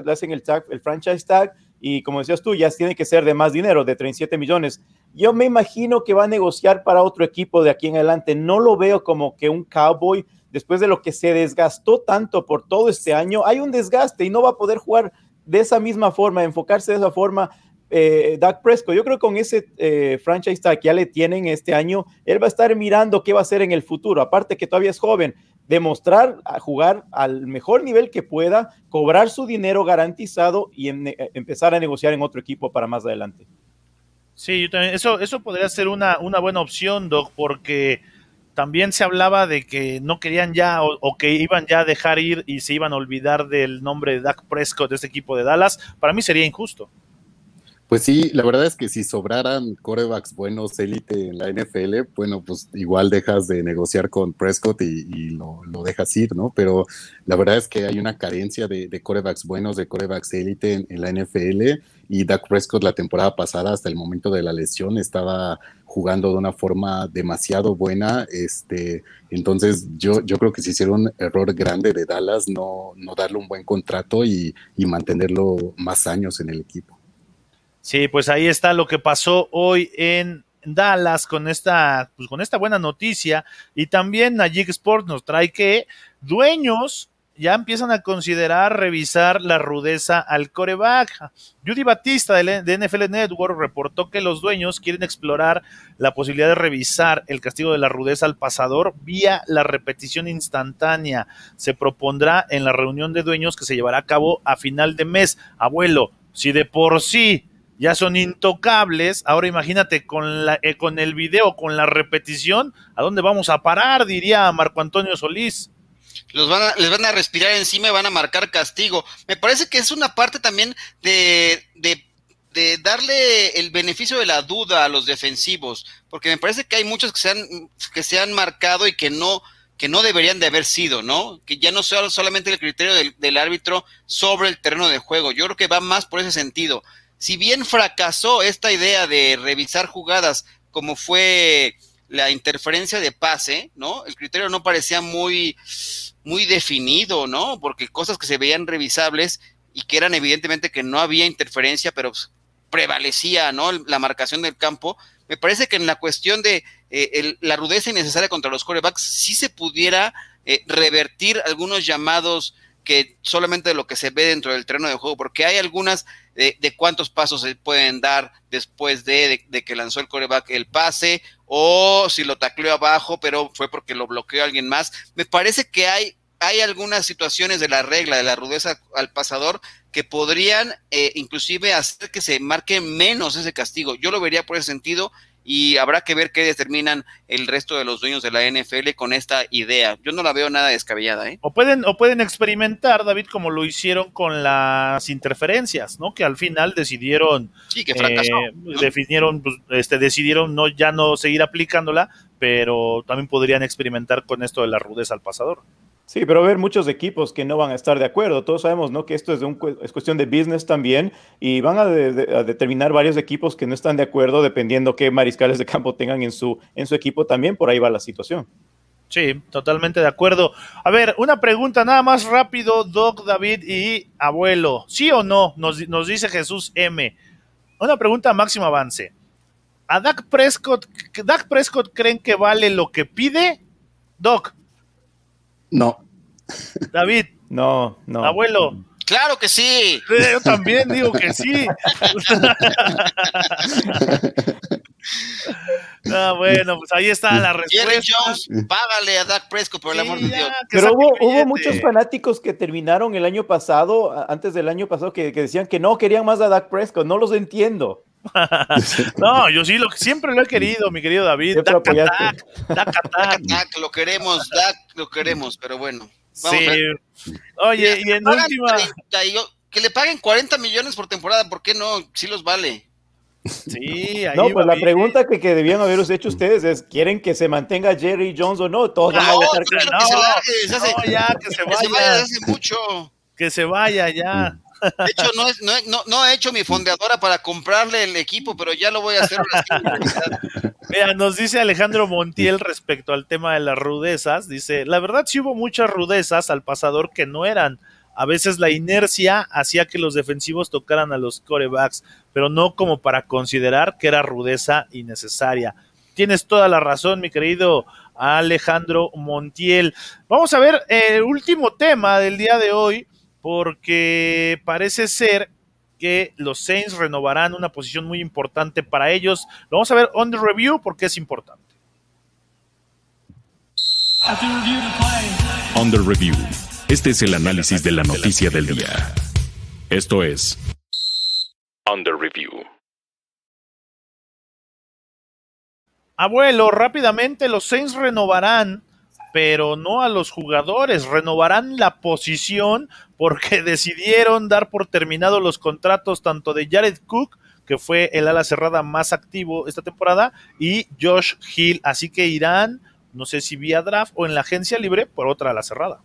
hacen el, tag, el franchise tag y como decías tú, ya tiene que ser de más dinero, de 37 millones. Yo me imagino que va a negociar para otro equipo de aquí en adelante. No lo veo como que un cowboy después de lo que se desgastó tanto por todo este año, hay un desgaste y no va a poder jugar de esa misma forma, enfocarse de esa forma. Eh, Dak Prescott, yo creo que con ese eh, franchise que ya le tienen este año, él va a estar mirando qué va a hacer en el futuro. Aparte que todavía es joven, demostrar a jugar al mejor nivel que pueda, cobrar su dinero garantizado y eh, empezar a negociar en otro equipo para más adelante. Sí, yo también, eso, eso podría ser una, una buena opción, Doc, porque también se hablaba de que no querían ya o, que iban ya a dejar ir y se iban a olvidar del nombre de Dak Prescott de este equipo de Dallas. Para mí sería injusto. Pues sí, la verdad es que si sobraran corebacks buenos élite en la NFL, bueno, pues igual dejas de negociar con Prescott y, lo, dejas ir, ¿no? Pero la verdad es que hay una carencia de, corebacks buenos, de corebacks élite en, la NFL y Dak Prescott la temporada pasada hasta el momento de la lesión estaba jugando de una forma demasiado buena, este, entonces yo, yo creo que se hicieron un error grande de Dallas no, no darle un buen contrato y mantenerlo más años en el equipo. Sí, pues ahí está lo que pasó hoy en Dallas con esta, pues con esta buena noticia. Y también Najik Sports nos trae que dueños ya empiezan a considerar revisar la rudeza al coreback. Judy Batista de NFL Network reportó que los dueños quieren explorar la posibilidad de revisar el castigo de la rudeza al pasador vía la repetición instantánea. Se propondrá en la reunión de dueños que se llevará a cabo a final de mes. Abuelo, si de por sí ya son intocables. Ahora imagínate con, la, eh, con el video, con la repetición, ¿a dónde vamos a parar? Diría Marco Antonio Solís. Los van a, les van a respirar encima y van a marcar castigo. Me parece que es una parte también de, de, darle el beneficio de la duda a los defensivos, porque me parece que hay muchos que se han, que se han marcado y que no, que no deberían de haber sido, ¿no? Que ya no sea solamente el criterio del, del árbitro sobre el terreno de juego. Yo creo que va más por ese sentido si bien fracasó esta idea de revisar jugadas como fue la interferencia de pase, ¿no? El criterio no parecía muy, muy definido, ¿no? Porque cosas que se veían revisables y que eran evidentemente que no había interferencia, pero prevalecía, ¿no? La marcación del campo. Me parece que en la cuestión de eh, la rudeza innecesaria contra los corebacks sí se pudiera eh, revertir algunos llamados que solamente de lo que se ve dentro del terreno de juego, porque hay algunas de, cuántos pasos se pueden dar después de, que lanzó el coreback el pase, o si lo tacleó abajo, pero fue porque lo bloqueó alguien más. Me parece que hay, hay algunas situaciones de la regla, de la rudeza al pasador, que podrían eh, inclusive hacer que se marque menos ese castigo. Yo lo vería por ese sentido y habrá que ver qué determinan el resto de los dueños de la NFL con esta idea. Yo no la veo nada descabellada. ¿eh? O, pueden, o pueden experimentar, David, como lo hicieron con las interferencias, ¿no? Que al final decidieron... Sí, que fracasó. Eh, definieron, pues, este, decidieron no, ya no seguir aplicándola, pero también podrían experimentar con esto de la rudeza al pasador. Sí, pero ver muchos equipos que no van a estar de acuerdo. Todos sabemos ¿no? que esto es, un, es cuestión de business también y van a, determinar varios equipos que no están de acuerdo dependiendo qué mariscales de campo tengan en su, en su equipo también. Por ahí va la situación. Sí, totalmente de acuerdo. A ver, una pregunta nada más rápido, Doc, David y abuelo. ¿Sí o no? Nos, nos dice Jesús M. Una pregunta máximo avance. ¿A Dak Prescott, Dak Prescott creen que vale lo que pide? Doc. No. David. No, no. Abuelo. Claro que sí. Yo también digo que sí. ah, bueno, pues ahí está la respuesta. Jerry Jones, págale a Dak Prescott, por el amor de Dios. Pero hubo, hubo, muchos fanáticos que terminaron el año pasado, antes del año pasado, que, que decían que no querían más a Dak Prescott. No los entiendo. no, yo sí lo, siempre lo he querido, mi querido David. Dak, Dak, lo queremos, Dak, lo queremos, pero bueno. sí. Oye, y en última. que le paguen 40 millones por temporada, ¿por qué no? Sí los vale. Sí, ahí No, pues la pregunta que, que debían haber hecho ustedes es: ¿quieren que se mantenga Jerry Jones o no? Todos van a dejar que, no, que se no, ya, que se vaya. Que se vaya hace mucho. Que se vaya ya. De hecho, no, es, no, no, he hecho mi fondeadora para comprarle el equipo, pero ya lo voy a hacer. Mira, nos dice Alejandro Montiel respecto al tema de las rudezas. Dice, la verdad sí hubo muchas rudezas al pasador que no eran. A veces la inercia hacía que los defensivos tocaran a los corebacks, pero no como para considerar que era rudeza innecesaria. Tienes toda la razón, mi querido Alejandro Montiel. Vamos a ver el último tema del día de hoy porque parece ser que los Saints renovarán una posición muy importante para ellos. Lo vamos a ver on the review porque es importante. On the review. Este es el análisis de la noticia del día. Esto es On the review. Abuelo, rápidamente los Saints renovarán pero no a los jugadores. Renovarán la posición porque decidieron dar por terminado los contratos tanto de Jared Cook, que fue el ala cerrada más activo esta temporada, y Josh Hill. Así que irán, no sé si vía draft o en la agencia libre, por otra ala cerrada.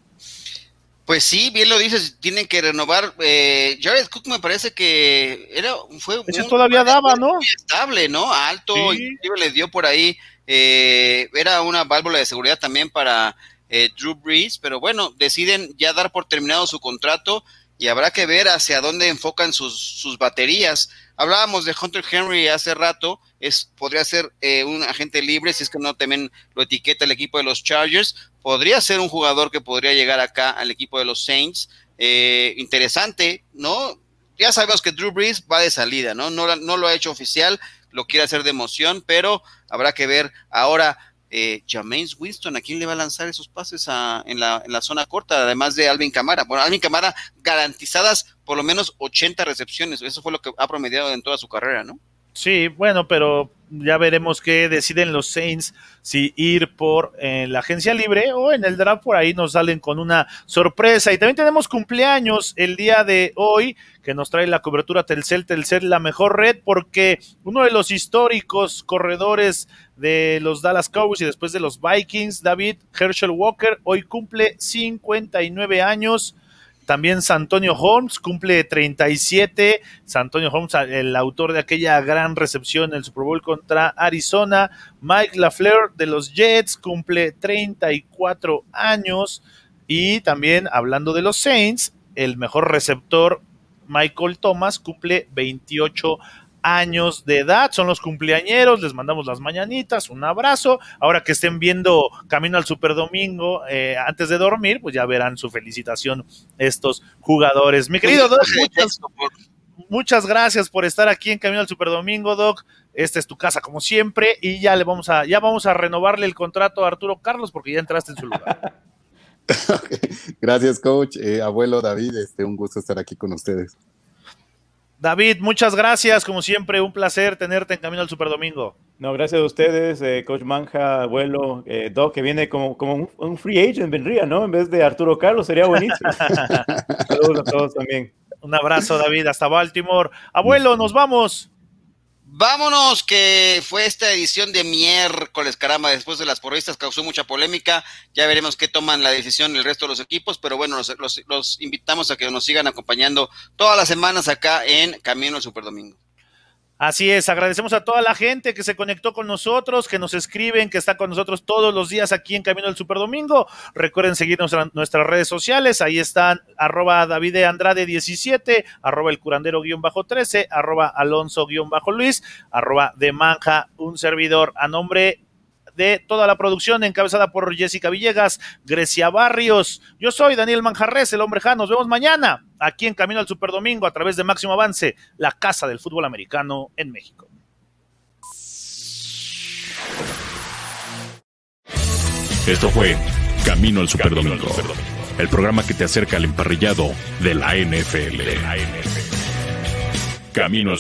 Pues sí, bien lo dices, tienen que renovar. Eh, Jared Cook me parece que era fue Ese todavía daba, ¿no? estable, ¿no? Alto, inclusive le dio por ahí eh, era una válvula de seguridad también para eh, Drew Brees, pero bueno, deciden ya dar por terminado su contrato y habrá que ver hacia dónde enfocan sus, sus baterías. Hablábamos de Hunter Henry hace rato, es, podría ser eh, un agente libre, si es que no también lo etiqueta el equipo de los Chargers, podría ser un jugador que podría llegar acá al equipo de los Saints. interesante, ¿no? Ya sabemos que Drew Brees va de salida, ¿no? No, no lo ha hecho oficial, lo quiere hacer de emoción, pero habrá que ver ahora eh, James Winston, ¿a quién le va a lanzar esos pases en, la, en, la, zona corta? Además de Alvin Camara. Bueno, Alvin Camara garantizadas por lo menos 80 recepciones. Eso fue lo que ha promediado en toda su carrera, ¿no? Sí, bueno, pero ya veremos qué deciden los Saints si ir por eh, la agencia libre o en el draft por ahí nos salen con una sorpresa. Y también tenemos cumpleaños el día de hoy que nos trae la cobertura Telcel, Telcel la mejor red porque uno de los históricos corredores de los Dallas Cowboys y después de los Vikings, David Herschel Walker, hoy cumple 59 años. También Santonio Holmes cumple 37. Santonio Holmes, el autor de aquella gran recepción en el Super Bowl contra Arizona. Mike LaFleur de los Jets cumple 34 años. Y también hablando de los Saints, el mejor receptor Michael Thomas cumple 28 años de edad, son los cumpleañeros, les mandamos las mañanitas, un abrazo. Ahora que estén viendo Camino al Super Domingo eh, antes de dormir, pues ya verán su felicitación estos jugadores. Mi querido Doc, muchas, muchas gracias por estar aquí en Camino al Super Domingo, Doc. Esta es tu casa como siempre y ya le vamos a ya vamos a renovarle el contrato a Arturo Carlos porque ya entraste en su lugar. Gracias, coach. Eh, abuelo David, este, un gusto estar aquí con ustedes. David, muchas gracias. Como siempre, un placer tenerte en Camino al Super Domingo. No, gracias a ustedes, eh, Coach Manja, abuelo, eh, Doc, que viene como, como un, un, free agent, vendría, ¿no? En vez de Arturo Carlos, sería buenísimo. Saludos a todos también. Un abrazo, David, hasta Baltimore. Abuelo, nos vamos. Vámonos, que fue esta edición de miércoles, caramba, después de las porristas causó mucha polémica. Ya veremos qué toman la decisión el resto de los equipos, pero bueno, los, los, los invitamos a que nos sigan acompañando todas las semanas acá en Camino al Super Domingo. Así es, agradecemos a toda la gente que se conectó con nosotros, que nos escriben, que está con nosotros todos los días aquí en Camino del Super Domingo. Recuerden seguirnos en nuestras redes sociales, ahí están arroba David Andrade 17, arroba el curandero guion bajo 13, arroba Alonso guion bajo Luis, arroba de Manja, un servidor a nombre de toda la producción encabezada por Jessica Villegas, Grecia Barrios. Yo soy Daniel Manjarres, el hombre Nos vemos mañana aquí en Camino al Superdomingo a través de Máximo Avance, la casa del fútbol americano en México. Esto fue Camino al Superdomingo, el programa que te acerca al emparrillado de la NFL. Camino al